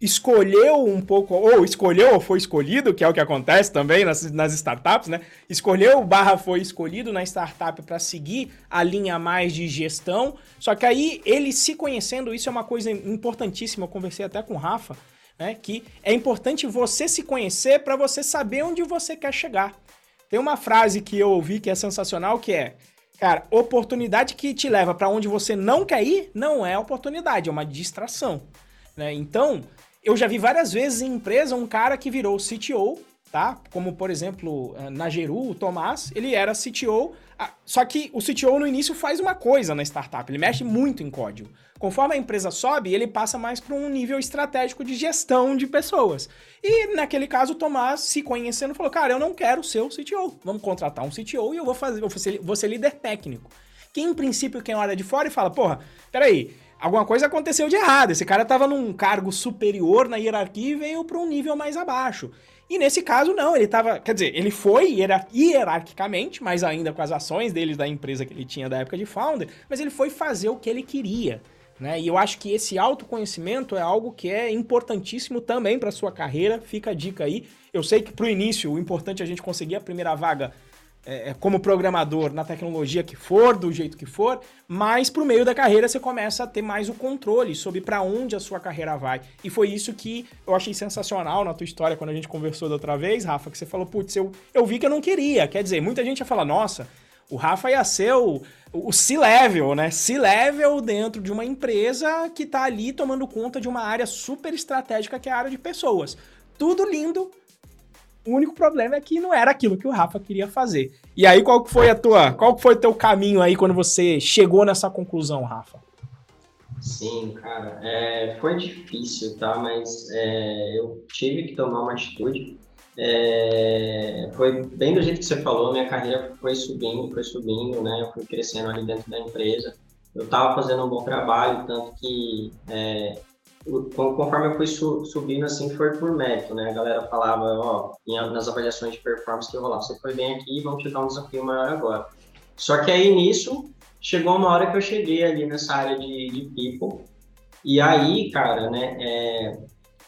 escolheu um pouco, ou escolheu ou foi escolhido, que é o que acontece também nas, nas startups, né? Escolheu barra foi escolhido na startup para seguir a linha mais de gestão. Só que aí ele se conhecendo, isso é uma coisa importantíssima. Eu conversei até com o Rafa, né? Que é importante você se conhecer para você saber onde você quer chegar. Tem uma frase que eu ouvi que é sensacional, que é, cara, oportunidade que te leva para onde você não quer ir, não é oportunidade, é uma distração. Né? Então, eu já vi várias vezes em empresa um cara que virou CTO, tá? Como, por exemplo, eh, na Geru, o Tomás, ele era CTO, só que o CTO no início faz uma coisa na startup, ele mexe muito em código. Conforme a empresa sobe, ele passa mais para um nível estratégico de gestão de pessoas. E naquele caso, o Tomás, se conhecendo, falou: Cara, eu não quero ser o CTO. Vamos contratar um CTO e eu vou fazer, vou ser, vou ser líder técnico. Que em princípio, quem olha de fora e fala: Porra, peraí, alguma coisa aconteceu de errado. Esse cara estava num cargo superior na hierarquia e veio para um nível mais abaixo. E nesse caso, não, ele estava. Quer dizer, ele foi hierarquicamente, mas ainda com as ações dele da empresa que ele tinha da época de founder, mas ele foi fazer o que ele queria. Né? E eu acho que esse autoconhecimento é algo que é importantíssimo também para sua carreira. Fica a dica aí. Eu sei que para o início o importante é a gente conseguir a primeira vaga é, é, como programador na tecnologia que for, do jeito que for, mas pro meio da carreira você começa a ter mais o controle sobre para onde a sua carreira vai. E foi isso que eu achei sensacional na tua história quando a gente conversou da outra vez, Rafa, que você falou, putz, eu, eu vi que eu não queria. Quer dizer, muita gente ia falar, nossa, o Rafa ia ser o, o C-level, né? C-level dentro de uma empresa que tá ali tomando conta de uma área super estratégica que é a área de pessoas. Tudo lindo, o único problema é que não era aquilo que o Rafa queria fazer. E aí, qual que foi a tua, qual que foi o teu caminho aí quando você chegou nessa conclusão, Rafa? Sim, cara, é, foi difícil, tá? Mas é, eu tive que tomar uma atitude. É, foi bem do jeito que você falou, minha carreira foi subindo, foi subindo, né? Eu fui crescendo ali dentro da empresa. Eu estava fazendo um bom trabalho, tanto que é, conforme eu fui subindo, assim, foi por mérito, né? A galera falava, ó, nas avaliações de performance que eu rolava, você foi bem aqui, vamos te dar um desafio maior agora. Só que aí, nisso, chegou uma hora que eu cheguei ali nessa área de, de people, e aí, cara, né, é,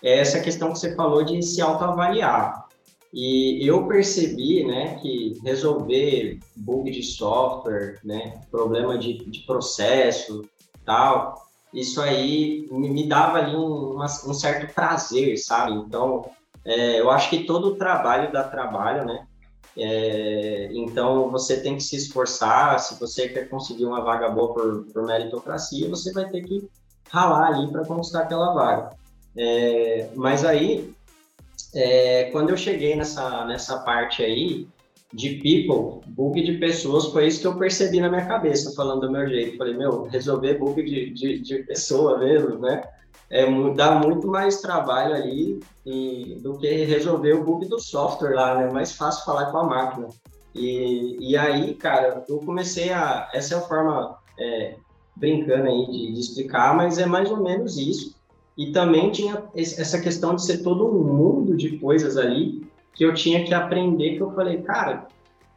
é essa questão que você falou de se autoavaliar. E eu percebi, né, que resolver bug de software, né, problema de, de processo, tal, isso aí me, me dava ali um, uma, um, certo prazer, sabe? Então, é, eu acho que todo o trabalho dá trabalho, né? É, então, você tem que se esforçar. Se você quer conseguir uma vaga boa por, por meritocracia, você vai ter que ralar ali para conquistar aquela vaga. É, mas aí, é, quando eu cheguei nessa, nessa parte aí, de people, bug de pessoas, foi isso que eu percebi na minha cabeça, falando do meu jeito. Falei, meu, resolver bug de, de, de pessoa mesmo, né? É, dá muito mais trabalho ali e, do que resolver o bug do software lá, né? Mais fácil falar com a máquina. E, e aí, cara, eu comecei a. Essa é a forma é, brincando aí de, de explicar, mas é mais ou menos isso. E também tinha essa questão de ser todo um mundo de coisas ali que eu tinha que aprender, que eu falei, cara,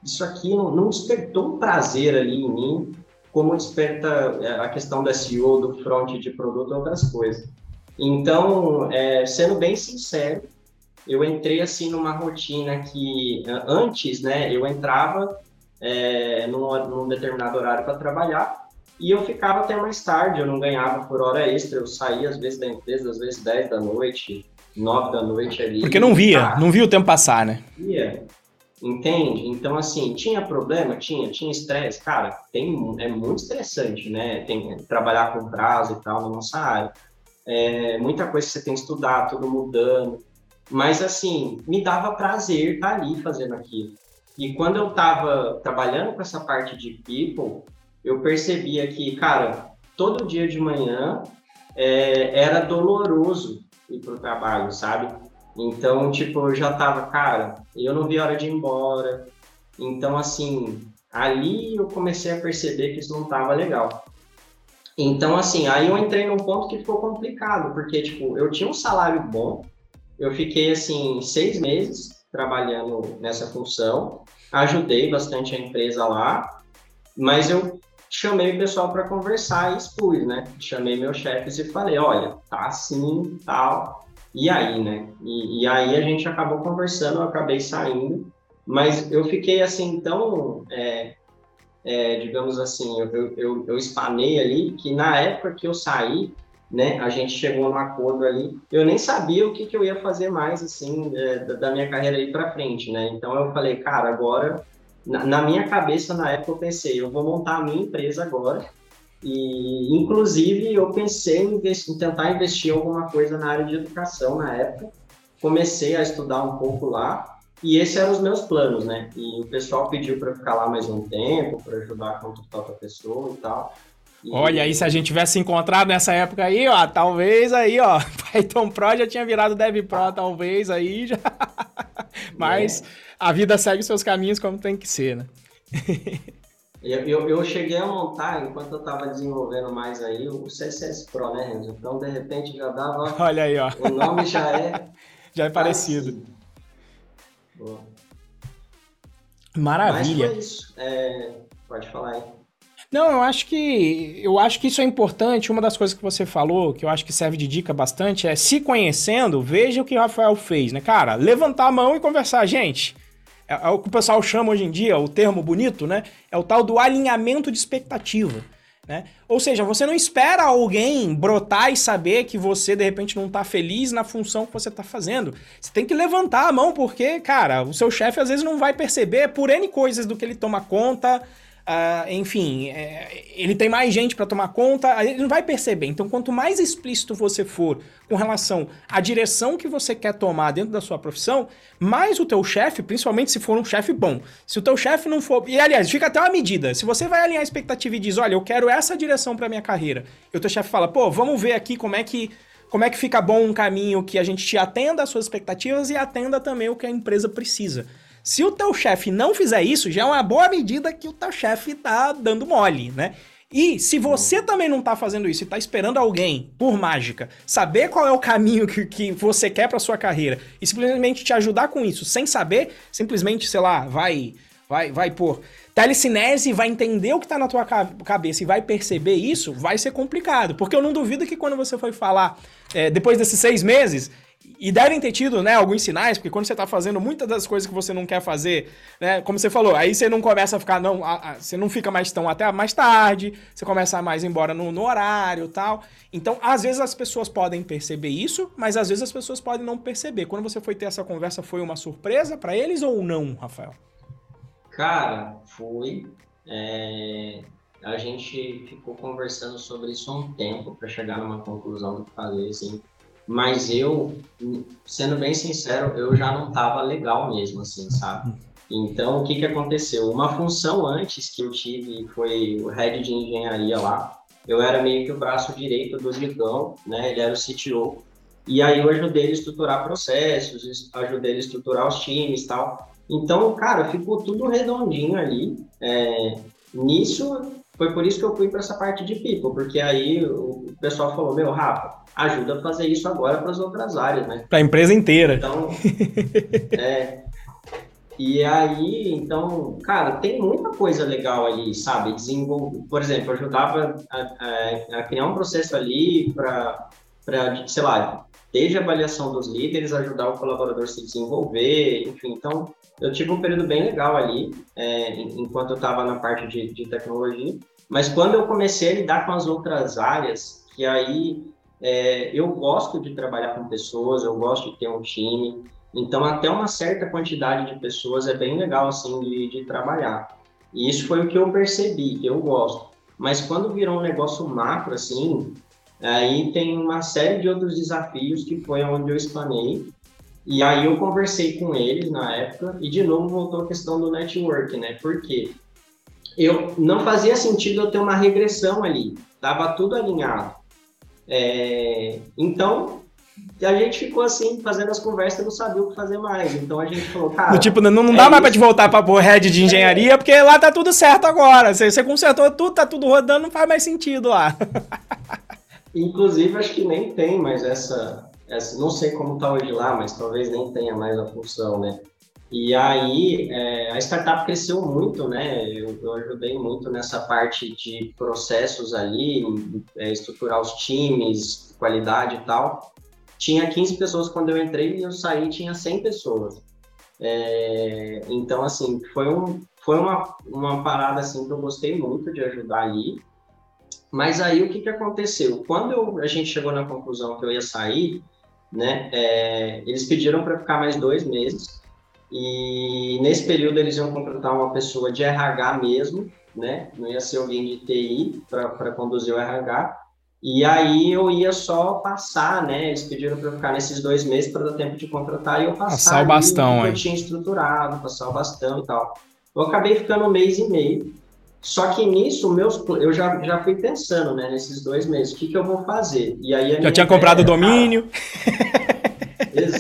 isso aqui não, não despertou um prazer ali em mim, como desperta é, a questão da SEO, do front de produto outras coisas. Então, é, sendo bem sincero, eu entrei assim numa rotina que antes, né, eu entrava é, num, num determinado horário para trabalhar e eu ficava até mais tarde, eu não ganhava por hora extra, eu saía às vezes da empresa, às vezes 10 da noite, nove da noite ali. Porque não via, não via o tempo passar, né? Via. Entende? Então, assim, tinha problema? Tinha, tinha estresse. Cara, tem, é muito estressante, né? Tem trabalhar com prazo e tal na nossa área. É, muita coisa que você tem que estudar, tudo mudando. Mas, assim, me dava prazer estar ali fazendo aquilo. E quando eu estava trabalhando com essa parte de people, eu percebia que, cara, todo dia de manhã é, era doloroso ir pro trabalho, sabe? Então, tipo, eu já tava, cara, eu não vi hora de ir embora. Então, assim, ali eu comecei a perceber que isso não tava legal. Então, assim, aí eu entrei num ponto que ficou complicado, porque, tipo, eu tinha um salário bom, eu fiquei, assim, seis meses trabalhando nessa função, ajudei bastante a empresa lá, mas eu chamei o pessoal para conversar e expus, né? Chamei meus chefes e falei, olha, tá assim, tal, e aí, né? E, e, aí a gente acabou conversando, eu acabei saindo, mas eu fiquei assim tão, é, é, digamos assim, eu, eu, eu espanei ali que na época que eu saí, né, a gente chegou num acordo ali, eu nem sabia o que, que eu ia fazer mais, assim, é, da, da minha carreira aí para frente, né? Então eu falei, cara, agora na, na, minha cabeça, na época, eu pensei, eu vou montar a minha empresa agora. E, inclusive, eu pensei em, em tentar investir alguma coisa na área de educação na época. Comecei a estudar um pouco lá. E esses eram os meus planos, né? E o pessoal pediu para ficar lá mais um tempo, para ajudar contratar outra pessoa e tal. E... Olha aí, se a gente tivesse encontrado nessa época aí, ó, talvez aí, ó, *laughs* Python Pro já tinha virado Dev Pro, talvez aí já. *laughs* Mas é. A vida segue seus caminhos como tem que ser, né? *laughs* eu, eu, eu, cheguei a montar, enquanto eu estava desenvolvendo mais aí, o CSS Pro, né, Renzo? Então, de repente, já dava. Olha aí, ó. O nome já é. *laughs* já é parecido. parecido. Maravilha. Mas foi isso. É... Pode falar aí. Não, eu acho que eu acho que isso é importante. Uma das coisas que você falou, que eu acho que serve de dica bastante, é se conhecendo, veja o que o Rafael fez, né, cara? Levantar a mão e conversar, gente. É, é o que o pessoal chama hoje em dia, o termo bonito, né? É o tal do alinhamento de expectativa. Né? Ou seja, você não espera alguém brotar e saber que você de repente não está feliz na função que você está fazendo. Você tem que levantar a mão, porque, cara, o seu chefe às vezes não vai perceber por N coisas do que ele toma conta, Uh, enfim, é, ele tem mais gente para tomar conta, ele não vai perceber. Então, quanto mais explícito você for com relação à direção que você quer tomar dentro da sua profissão, mais o teu chefe, principalmente se for um chefe bom, se o teu chefe não for... E, aliás, fica até uma medida. Se você vai alinhar a expectativa e diz, olha, eu quero essa direção para minha carreira, e o teu chefe fala, pô, vamos ver aqui como é que como é que fica bom um caminho que a gente te atenda às suas expectativas e atenda também o que a empresa precisa. Se o teu chefe não fizer isso, já é uma boa medida que o teu chefe tá dando mole, né? E se você também não tá fazendo isso e tá esperando alguém, por mágica, saber qual é o caminho que, que você quer para sua carreira e simplesmente te ajudar com isso, sem saber, simplesmente, sei lá, vai vai vai por telecinese, vai entender o que tá na tua cabeça e vai perceber isso, vai ser complicado. Porque eu não duvido que quando você foi falar, é, depois desses seis meses, e devem ter tido, né, alguns sinais, porque quando você tá fazendo muitas das coisas que você não quer fazer, né, como você falou, aí você não começa a ficar, não, a, a, você não fica mais tão até mais tarde, você começa a mais embora no, no horário tal. Então, às vezes as pessoas podem perceber isso, mas às vezes as pessoas podem não perceber. Quando você foi ter essa conversa, foi uma surpresa para eles ou não, Rafael? Cara, foi. É... A gente ficou conversando sobre isso há um tempo para chegar numa conclusão do que fazer, assim mas eu, sendo bem sincero, eu já não estava legal mesmo, assim, sabe? Então, o que, que aconteceu? Uma função antes que eu tive foi o head de engenharia lá. Eu era meio que o braço direito do Digão, né? Ele era o CTO. E aí eu ajudei ele a estruturar processos, ajudei ele a estruturar os times e tal. Então, cara, ficou tudo redondinho ali. É, nisso, foi por isso que eu fui para essa parte de people, porque aí o pessoal falou: Meu, Rafa, ajuda a fazer isso agora para as outras áreas, né? Para a empresa inteira. Então, é. E aí, então, cara, tem muita coisa legal ali, sabe? Desenvolver, por exemplo, ajudava a, a, a criar um processo ali para, sei lá, desde a avaliação dos líderes, ajudar o colaborador a se desenvolver, enfim. Então, eu tive um período bem legal ali, é, enquanto eu estava na parte de, de tecnologia. Mas quando eu comecei a lidar com as outras áreas, que aí é, eu gosto de trabalhar com pessoas, eu gosto de ter um time, então até uma certa quantidade de pessoas é bem legal assim de, de trabalhar. E isso foi o que eu percebi, eu gosto. Mas quando virou um negócio macro assim, aí tem uma série de outros desafios que foi onde eu explanei. E aí eu conversei com eles na época e de novo voltou a questão do network, né? Porque eu não fazia sentido eu ter uma regressão ali, tava tudo alinhado. É, então, a gente ficou assim, fazendo as conversas, não sabia o que fazer mais. Então a gente falou, cara. Do tipo, não, não dá é mais pra te voltar pra head de engenharia, porque lá tá tudo certo agora. Você, você consertou tudo, tá tudo rodando, não faz mais sentido lá. *laughs* Inclusive, acho que nem tem mais essa, essa. Não sei como tá hoje lá, mas talvez nem tenha mais a função, né? E aí, é, a startup cresceu muito, né? Eu, eu, ajudei muito nessa parte de processos ali, é, estruturar os times, qualidade e tal. Tinha 15 pessoas quando eu entrei e eu saí tinha 100 pessoas. É, então, assim, foi, um, foi uma, uma parada assim, que eu gostei muito de ajudar ali. Mas aí, o que, que aconteceu? Quando eu, a gente chegou na conclusão que eu ia sair, né? É, eles pediram para ficar mais dois meses e nesse período eles iam contratar uma pessoa de RH mesmo, né? Não ia ser alguém de TI para conduzir o RH. E aí eu ia só passar, né? Eles pediram para eu ficar nesses dois meses para dar tempo de contratar e eu passar. Passar o bastão, que eu tinha estruturado, passar o bastão e tal. Eu acabei ficando um mês e meio. Só que nisso, meus, eu já, já fui pensando, né, nesses dois meses, o que, que eu vou fazer? E aí já tinha comprado o domínio. *laughs*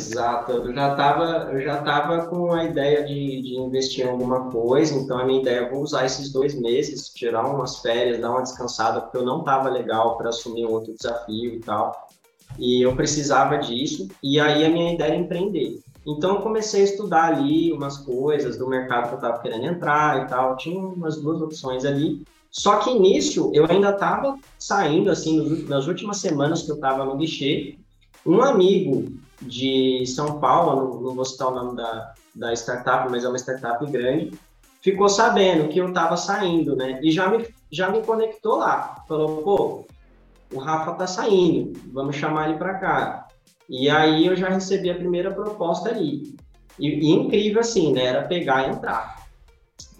Exato, eu já estava eu já tava com a ideia de, de investir em alguma coisa, então a minha ideia é vou usar esses dois meses, tirar umas férias, dar uma descansada, porque eu não estava legal para assumir um outro desafio e tal. E eu precisava disso, e aí a minha ideia é empreender. Então eu comecei a estudar ali umas coisas do mercado que eu estava querendo entrar e tal, tinha umas duas opções ali. Só que nisso eu ainda estava saindo, assim, nas últimas semanas que eu estava no guichê, um amigo de São Paulo, não, vou citar o nome da, da startup, mas é uma startup grande, ficou sabendo que eu estava saindo, né? E já me, já me conectou lá. Falou, pô, o Rafa tá saindo, vamos chamar ele para cá. E aí eu já recebi a primeira proposta ali. E, e incrível assim, né? Era pegar e entrar.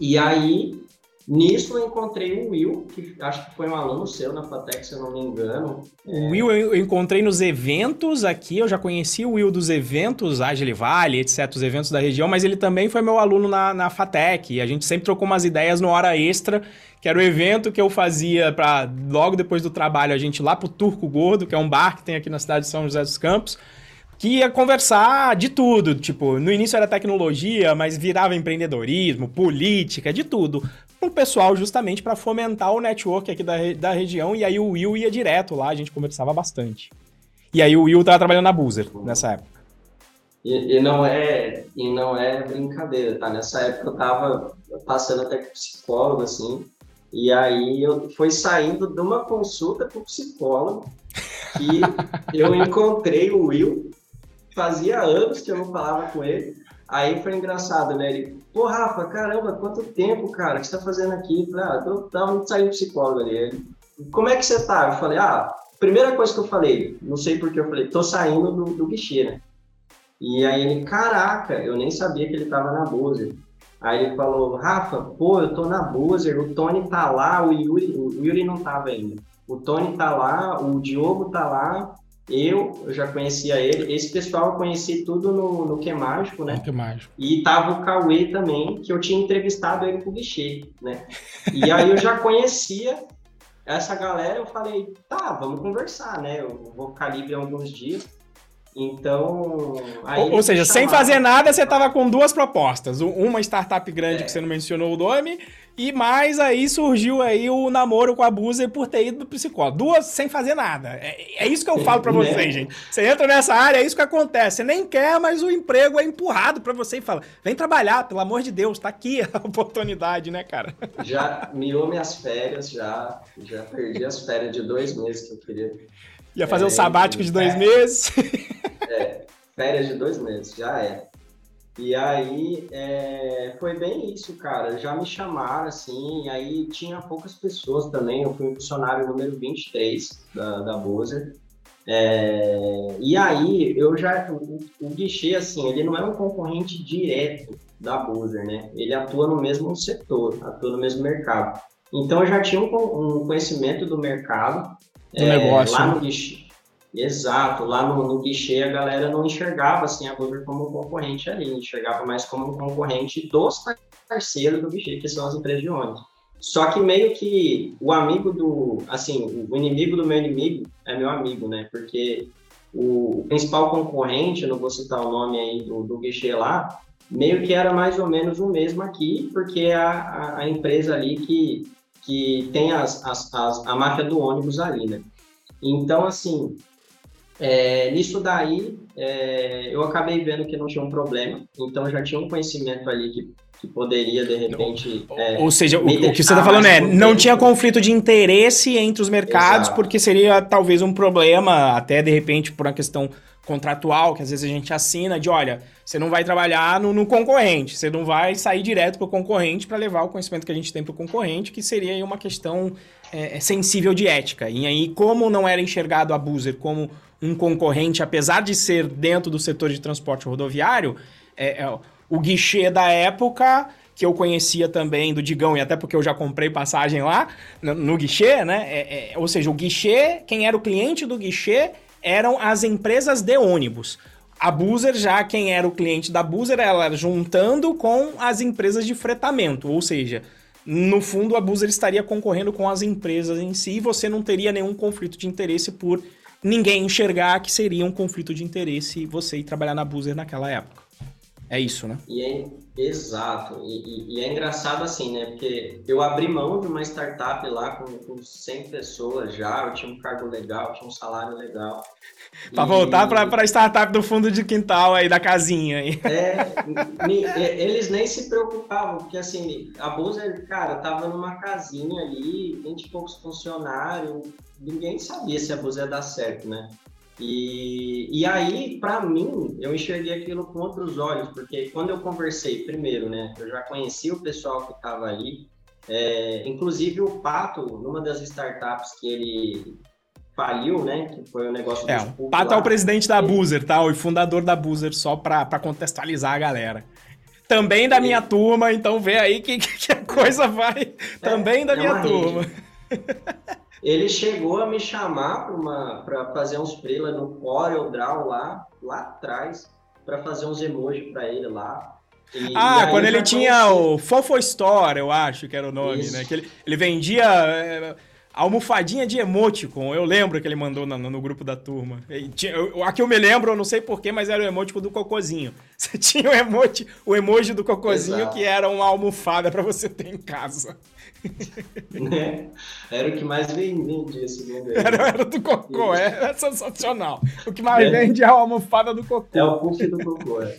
E aí Nisso eu encontrei o Will, que acho que foi um aluno seu na Fatec, se eu não me engano. O é... Will eu encontrei nos eventos aqui, eu já conheci o Will dos eventos, Agile Valley, etc., os eventos da região, mas ele também foi meu aluno na, na Fatec, e a gente sempre trocou umas ideias no Hora Extra, que era o evento que eu fazia para logo depois do trabalho a gente lá pro Turco Gordo, que é um bar que tem aqui na cidade de São José dos Campos, que ia conversar de tudo. Tipo, no início era tecnologia, mas virava empreendedorismo, política, de tudo. O pessoal justamente para fomentar o network aqui da, da região. E aí o Will ia direto lá, a gente conversava bastante. E aí o Will tava trabalhando na Boozer nessa época. E, e, não é, e não é brincadeira, tá? Nessa época eu tava passando até com psicólogo, assim, e aí eu fui saindo de uma consulta com psicólogo que eu encontrei o Will fazia anos que eu não falava com ele. Aí foi engraçado, né? Ele, pô, Rafa, caramba, quanto tempo, cara, que você tá fazendo aqui? Eu falei, ah, eu tava saindo psicólogo ali. Ele, como é que você tá? Eu falei, ah, primeira coisa que eu falei, não sei porque eu falei, tô saindo do, do guichê, né? E aí ele, caraca, eu nem sabia que ele tava na Bozer. Aí ele falou, Rafa, pô, eu tô na Bozer, o Tony tá lá, o Yuri, o Yuri não tava ainda. O Tony tá lá, o Diogo tá lá, eu, eu já conhecia ele. Esse pessoal eu conheci tudo no, no Que Mágico, né? Que Mágico. E tava o Cauê também, que eu tinha entrevistado ele pro guichê, né? E aí eu já conhecia essa galera, eu falei, tá, vamos conversar, né? Eu vou ficar livre alguns dias. Então. ou, ou seja, sem fazer nada, você tava com duas propostas. Uma startup grande é. que você não mencionou o nome, e mais aí surgiu aí o namoro com a Buzer por ter ido pro psicólogo. Duas sem fazer nada. É, é isso que eu falo para vocês, né? gente. Você entra nessa área, é isso que acontece. Você nem quer, mas o emprego é empurrado para você e fala: vem trabalhar, pelo amor de Deus, tá aqui a *laughs* oportunidade, né, cara? Já mirou minhas férias, já, já perdi as férias de dois meses que eu queria. Ia fazer é, um sabático de dois é, meses? É, férias de dois meses, já é. E aí é, foi bem isso, cara. Já me chamaram assim, e aí tinha poucas pessoas também. Eu fui o funcionário número 23 da, da Bozer. É, e aí eu já. O, o guichê, assim, ele não é um concorrente direto da Bozer, né? Ele atua no mesmo setor, atua no mesmo mercado. Então eu já tinha um, um conhecimento do mercado. Do é, negócio. Lá no guichê. Exato, lá no, no guichê a galera não enxergava assim a Google como um concorrente ali, enxergava mais como um concorrente dos parceiros do guichê, que são as empresas de ônibus. Só que meio que o amigo do, assim, o inimigo do meu inimigo é meu amigo, né? Porque o, principal concorrente, não vou citar o nome aí do, do guichê lá, meio que era mais ou menos o mesmo aqui, porque a, a, a empresa ali que, que tem as, as, as, a máfia do ônibus ali, né? Então, assim, é, nisso daí, é, eu acabei vendo que não tinha um problema, então já tinha um conhecimento ali que, que poderia, de repente. É, Ou seja, o, o, que você está falando é, não tinha conflito de interesse entre os mercados, Exato. porque seria talvez um problema, até de repente por uma questão contratual, que às vezes a gente assina de, olha, você não vai trabalhar no, no concorrente, você não vai sair direto para o concorrente para levar o conhecimento que a gente tem para o concorrente, que seria uma questão é, sensível de ética. E aí, como não era enxergado a Boozer como um concorrente, apesar de ser dentro do setor de transporte rodoviário, é, é, o guichê da época que eu conhecia também do Digão, e até porque eu já comprei passagem lá no, no guichê, né? É, é, ou seja, o guichê, quem era o cliente do guichê eram as empresas de ônibus. A Buzer, já quem era o cliente da Buzer, ela juntando com as empresas de fretamento, ou seja, no fundo a Buzer estaria concorrendo com as empresas em si e você não teria nenhum conflito de interesse por ninguém enxergar que seria um conflito de interesse você ir trabalhar na Buzer naquela época. É isso, né? E é, exato. E, e, e, é engraçado assim, né? Porque eu abri mão de uma startup lá com, com 100 pessoas já, eu tinha um cargo legal, tinha um salário legal. *laughs* para e... voltar para a startup do fundo de quintal aí, da casinha aí. É, me, eles nem se preocupavam, porque assim, a Buzer, cara, tava numa casinha ali, 20 e poucos funcionários, ninguém sabia se a Buzer ia dar certo, né? E, e aí, para mim, eu enxerguei aquilo com outros olhos, porque quando eu conversei, primeiro, né, eu já conheci o pessoal que estava ali, é, inclusive o Pato, numa das startups que ele faliu, né, que foi o negócio é, O Pato lá, é o presidente da ele... Buzer, tá, o fundador da Buzer, só para contextualizar a galera. Também da minha turma, então vê aí que, que a coisa vai. É, Também da é minha turma. *laughs* Ele chegou a me chamar para fazer uns freela no Corel Draw lá, lá atrás, para fazer uns emojis para ele lá. E, ah, e quando ele tinha o Fofo Store, eu acho que era o nome, Isso. né? Que ele, ele vendia é, almofadinha de emoticon. Eu lembro que ele mandou no, no grupo da turma. Tinha, eu, aqui eu me lembro, eu não sei porquê, mas era o emoticon do cocôzinho. *laughs* Você tinha o, emoji, o emoji do cocôzinho Exato. que era uma almofada para você ter em casa. Né? Era o que mais vendia, segundo ele. Era, era do cocô, é, é sensacional. O que mais é. vende é a almofada do cocô. É o puff do cocô, é.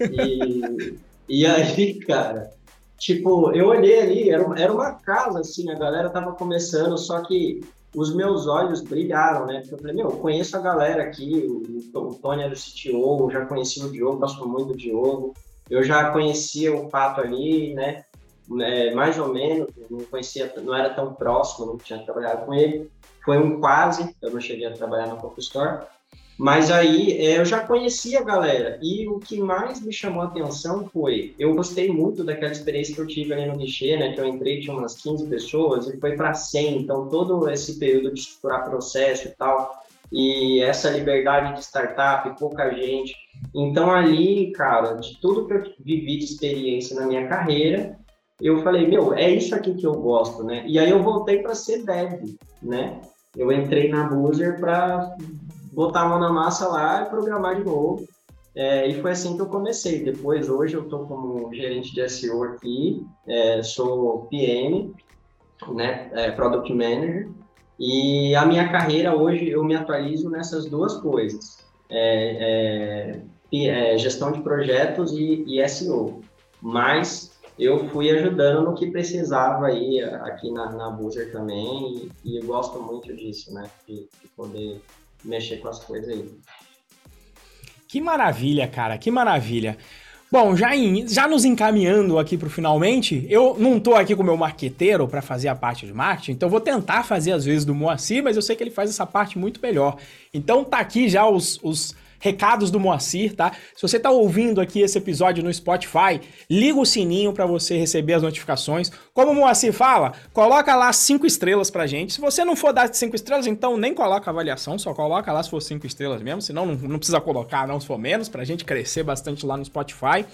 E, e aí, cara, tipo, eu olhei ali, era, era uma casa, assim, a galera tava começando, só que os meus olhos brilharam, né? Porque eu falei, meu, eu conheço a galera aqui, o, o Tony era o CTO, já conhecia o Diogo, gosto muito do Diogo, eu já conhecia o Pato ali, né? É, mais ou menos, não conhecia, não era tão próximo, não tinha trabalhado com ele. Foi um quase, eu não cheguei a trabalhar na Coco Store. Mas aí é, eu já conhecia a galera e o que mais me chamou a atenção foi, eu gostei muito daquela experiência que eu tive ali no guichê, né, que eu entrei, tinha umas 15 pessoas e foi para 100, então todo esse período de estruturar processo e tal, e essa liberdade de startup, pouca gente. Então ali, cara, de tudo que eu vivi de experiência na minha carreira, eu falei, meu, é isso aqui que eu gosto, né? E aí eu voltei para ser dev, né? Eu entrei na Boozer para botar a mão na massa lá e programar de novo. É, e foi assim que eu comecei. Depois, hoje, eu estou como gerente de SEO aqui, é, sou PM, né, é, Product Manager, e a minha carreira hoje eu me atualizo nessas duas coisas, é, é, é, gestão de projetos e, e SEO. Mas eu fui ajudando no que precisava aí aqui na, na também e, e eu gosto muito disso, né? De, de, poder mexer com as coisas aí. Que maravilha, cara, que maravilha. Bom, já, em, já nos encaminhando aqui para o finalmente, eu não estou aqui com o meu marqueteiro para fazer a parte de marketing, então vou tentar fazer às vezes do Moacir, mas eu sei que ele faz essa parte muito melhor. Então tá aqui já os, os recados do Moacir, tá? Se você tá ouvindo aqui esse episódio no Spotify, liga o sininho para você receber as notificações. Como o Moacir fala, coloca lá cinco estrelas pra gente. Se você não for dar cinco estrelas, então nem coloca avaliação, só coloca lá se for cinco estrelas mesmo, senão não, não precisa colocar não se for menos, pra gente crescer bastante lá no Spotify.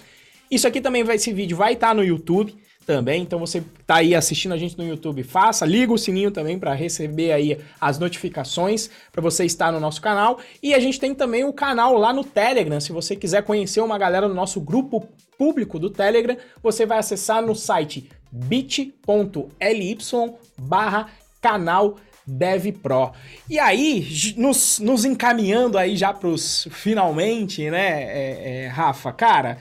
Isso aqui também vai, esse vídeo vai estar tá no YouTube também. Então você tá aí assistindo a gente no YouTube, faça, liga o sininho também para receber aí as notificações para você estar no nosso canal. E a gente tem também o canal lá no Telegram. Se você quiser conhecer uma galera no nosso grupo público do Telegram, você vai acessar no site bit.ly barra canal. E aí, nos, nos encaminhando aí já pros finalmente, né, é, é, Rafa, cara,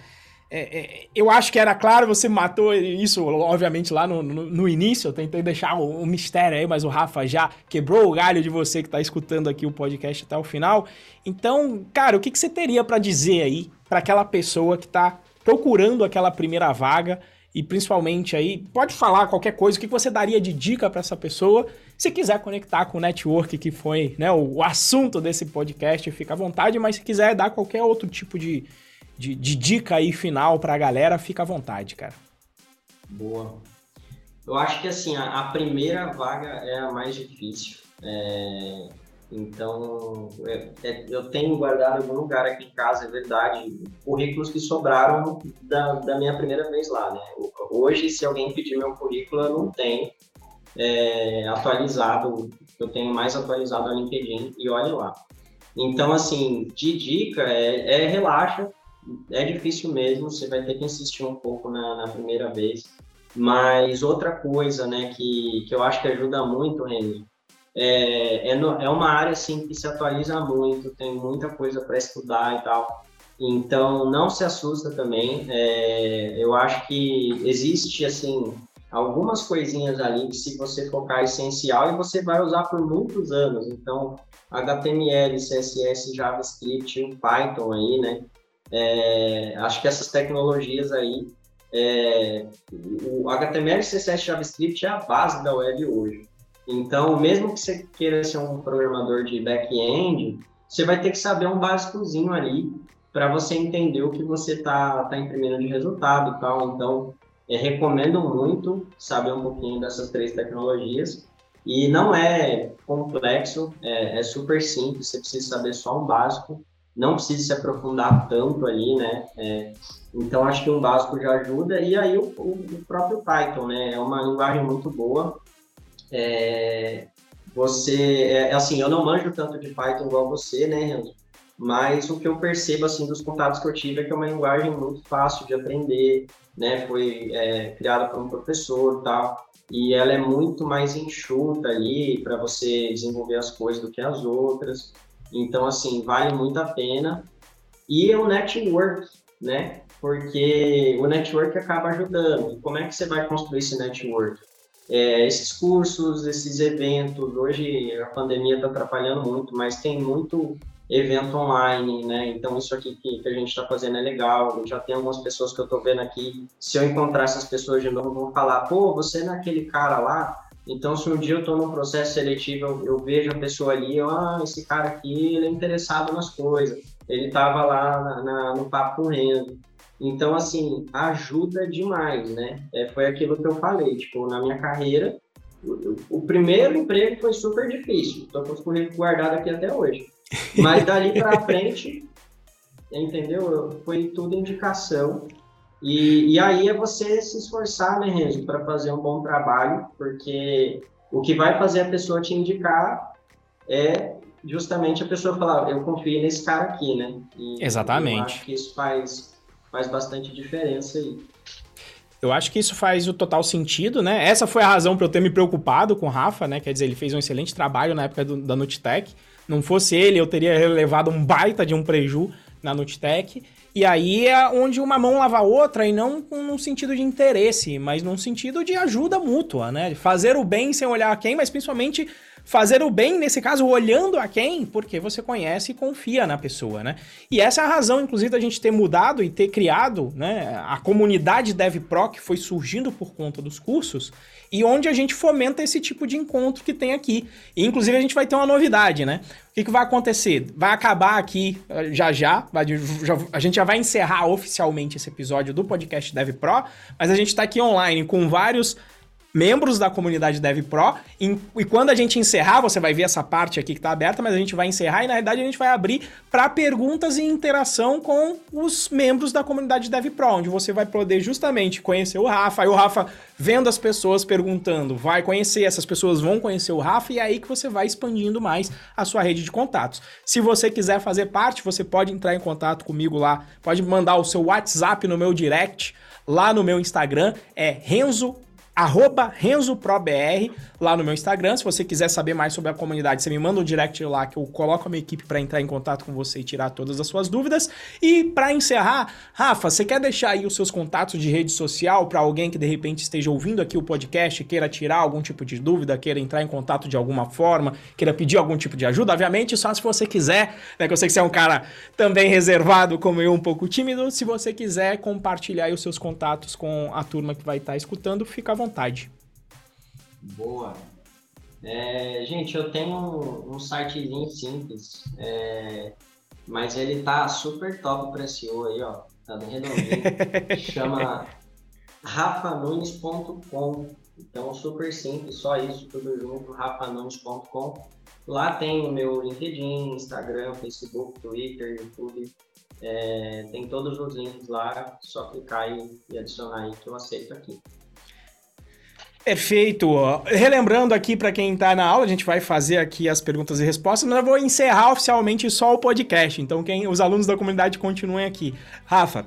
é, é, eu acho que era claro, você matou isso, obviamente, lá no, no, no início. Eu tentei deixar o, o, mistério aí, mas o Rafa já quebrou o galho de você que está escutando aqui o podcast até o final. Então, cara, o que, que você teria para dizer aí para aquela pessoa que está procurando aquela primeira vaga? E principalmente aí, pode falar qualquer coisa, o que você daria de dica para essa pessoa? Se quiser conectar com o network, que foi né, o, o assunto desse podcast, fica à vontade, mas se quiser dar qualquer outro tipo de, de, de dica aí final pra galera, fica à vontade, cara. Boa. Eu acho que assim, a, a primeira vaga é a mais difícil. É, então, é, é, eu tenho guardado algum lugar aqui em casa, é verdade, currículos que sobraram da, da minha primeira vez lá, né? Hoje, se alguém pedir meu currículo, eu não tenho é, atualizado, eu tenho mais atualizado no LinkedIn e olhe lá. Então, assim, de dica, é, é, relaxa, é difícil mesmo, você vai ter que insistir um pouco na, na primeira vez. Mas outra coisa, né, que, que eu acho que ajuda muito, Reni, é, é, é uma área assim que se atualiza muito, tem muita coisa para estudar e tal. Então não se assusta também. É, eu acho que existe assim algumas coisinhas ali que se você focar é essencial e você vai usar por muitos anos. Então HTML, CSS, JavaScript, Python aí, né? É, acho que essas tecnologias aí, é, o HTML, CSS, JavaScript é a base da web hoje. Então, mesmo que você queira ser um programador de back-end, você vai ter que saber um básicozinho ali para você entender o que você está tá imprimindo de resultado e tal. Então, é, recomendo muito saber um pouquinho dessas três tecnologias. E não é complexo, é, é, super simples, você precisa saber só um básico, não precisa se aprofundar tanto ali, né? É, então, acho que um básico já ajuda. E aí, o, o próprio Python, né? É uma linguagem muito boa, é, você, é, assim, eu não manjo tanto de Python igual você, né, Renzo? Mas o que eu percebo, assim, dos contatos que eu tive é que é uma linguagem muito fácil de aprender, né? Foi é, criada por um professor tal. E ela é muito mais enxuta ali para você desenvolver as coisas do que as outras. Então, assim, vale muito a pena. E o network, né? Porque o network acaba ajudando. Como é que você vai construir esse network? é, esses cursos, esses eventos. Hoje a pandemia está atrapalhando muito, mas tem muito evento online, né? Então isso aqui que, a gente está fazendo é legal. Já tem algumas pessoas que eu estou vendo aqui. Se eu encontrar essas pessoas de novo, vão falar: pô, você é aquele cara lá. Então, se um dia eu estou num processo seletivo, eu, eu, vejo a pessoa ali, eu, ah, esse cara aqui, ele é interessado nas coisas. Ele estava lá na, na, no papo correndo. Então, assim, ajuda demais, né? É, foi aquilo que eu falei, tipo, na minha carreira, o, o primeiro emprego foi super difícil, tô com os currículos guardados aqui até hoje. Mas dali para *laughs* frente, entendeu? Foi tudo indicação. E, e aí é você se esforçar, né, Renzo, para fazer um bom trabalho, porque o que vai fazer a pessoa te indicar é justamente a pessoa falar, eu confio nesse cara aqui, né? E Exatamente. Eu acho que isso faz faz bastante diferença aí. Eu acho que isso faz o total sentido, né? Essa foi a razão para eu ter me preocupado com o Rafa, né? Quer dizer, ele fez um excelente trabalho na época do, da Nutitec. Não fosse ele, eu teria levado um baita de um preju na Nutitec. E aí é onde uma mão lava a outra, e não num sentido de interesse, mas num sentido de ajuda mútua, né? Fazer o bem sem olhar a quem, mas principalmente fazer o bem, nesse caso, olhando a quem? Porque você conhece e confia na pessoa, né? E essa é a razão, inclusive, da gente ter mudado e ter criado, né, a comunidade DevPro, que foi surgindo por conta dos cursos, e onde a gente fomenta esse tipo de encontro que tem aqui. E, inclusive, a gente vai ter uma novidade, né? O que, que vai acontecer? Vai acabar aqui eh, já já, vai, já, a gente já vai encerrar oficialmente esse episódio do podcast DevPro, mas a gente está aqui online com vários membros da comunidade DevPro. E, e quando a gente encerrar, você vai ver essa parte aqui que está aberta, mas a gente vai encerrar e na verdade a gente vai abrir para perguntas e interação com os membros da comunidade DevPro, onde você vai poder justamente conhecer o Rafa. Aí o Rafa vendo as pessoas perguntando, vai conhecer, essas pessoas vão conhecer o Rafa e é aí que você vai expandindo mais a sua rede de contatos. Se você quiser fazer parte, você pode entrar em contato comigo lá, pode mandar o seu WhatsApp no meu direct lá no meu Instagram, é Renzo arroba RenzoProBR lá no meu Instagram. Se você quiser saber mais sobre a comunidade, você me manda um direct lá que eu coloco a minha equipe para entrar em contato com você e tirar todas as suas dúvidas. E para encerrar, Rafa, você quer deixar aí os seus contatos de rede social para alguém que de repente esteja ouvindo aqui o podcast, queira tirar algum tipo de dúvida, queira entrar em contato de alguma forma, queira pedir algum tipo de ajuda? Obviamente, só se você quiser, né, que eu sei que você é um cara também reservado, como eu, um pouco tímido. Se você quiser compartilhar os seus contatos com a turma que vai estar escutando, fica à vontade vontade. Boa. É, gente, eu tenho um, um sitezinho simples, é, mas ele tá super top para SEO aí, ó. Tá bem redondinho. *laughs* Chama rafanunes.com. Então, super simples, só isso, tudo junto, rafanunes.com. Lá tem o meu LinkedIn, Instagram, Facebook, Twitter, YouTube. É, tem todos os links lá, só clicar e, e adicionar aí que eu aceito aqui. Perfeito. Relembrando aqui para quem está na aula, a gente vai fazer aqui as perguntas e respostas, mas eu vou encerrar oficialmente só o podcast. Então, quem os alunos da comunidade continuem aqui. Rafa,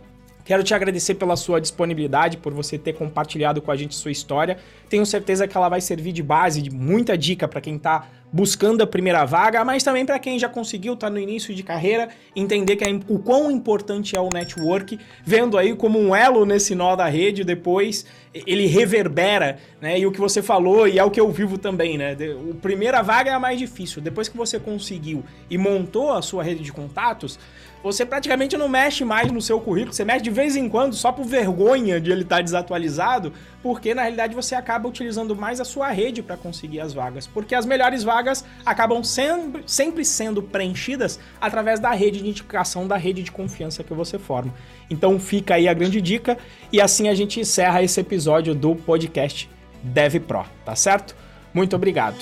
Quero te agradecer pela sua disponibilidade, por você ter compartilhado com a gente sua história. Tenho certeza que ela vai servir de base, de muita dica para quem está buscando a primeira vaga, mas também para quem já conseguiu estar tá no início de carreira, entender que é, o quão importante é o network, vendo aí como um elo nesse nó da rede, depois ele reverbera, né? E o que você falou, e é o que eu vivo também, né? A primeira vaga é a mais difícil. Depois que você conseguiu e montou a sua rede de contatos, você praticamente não mexe mais no seu currículo, você mexe de vez em quando só por vergonha de ele estar desatualizado, porque na realidade você acaba utilizando mais a sua rede para conseguir as vagas, porque as melhores vagas acabam sempre, sempre sendo preenchidas através da rede de indicação, da rede de confiança que você forma. Então fica aí a grande dica e assim a gente encerra esse episódio do podcast Dev Pro, tá certo? Muito obrigado.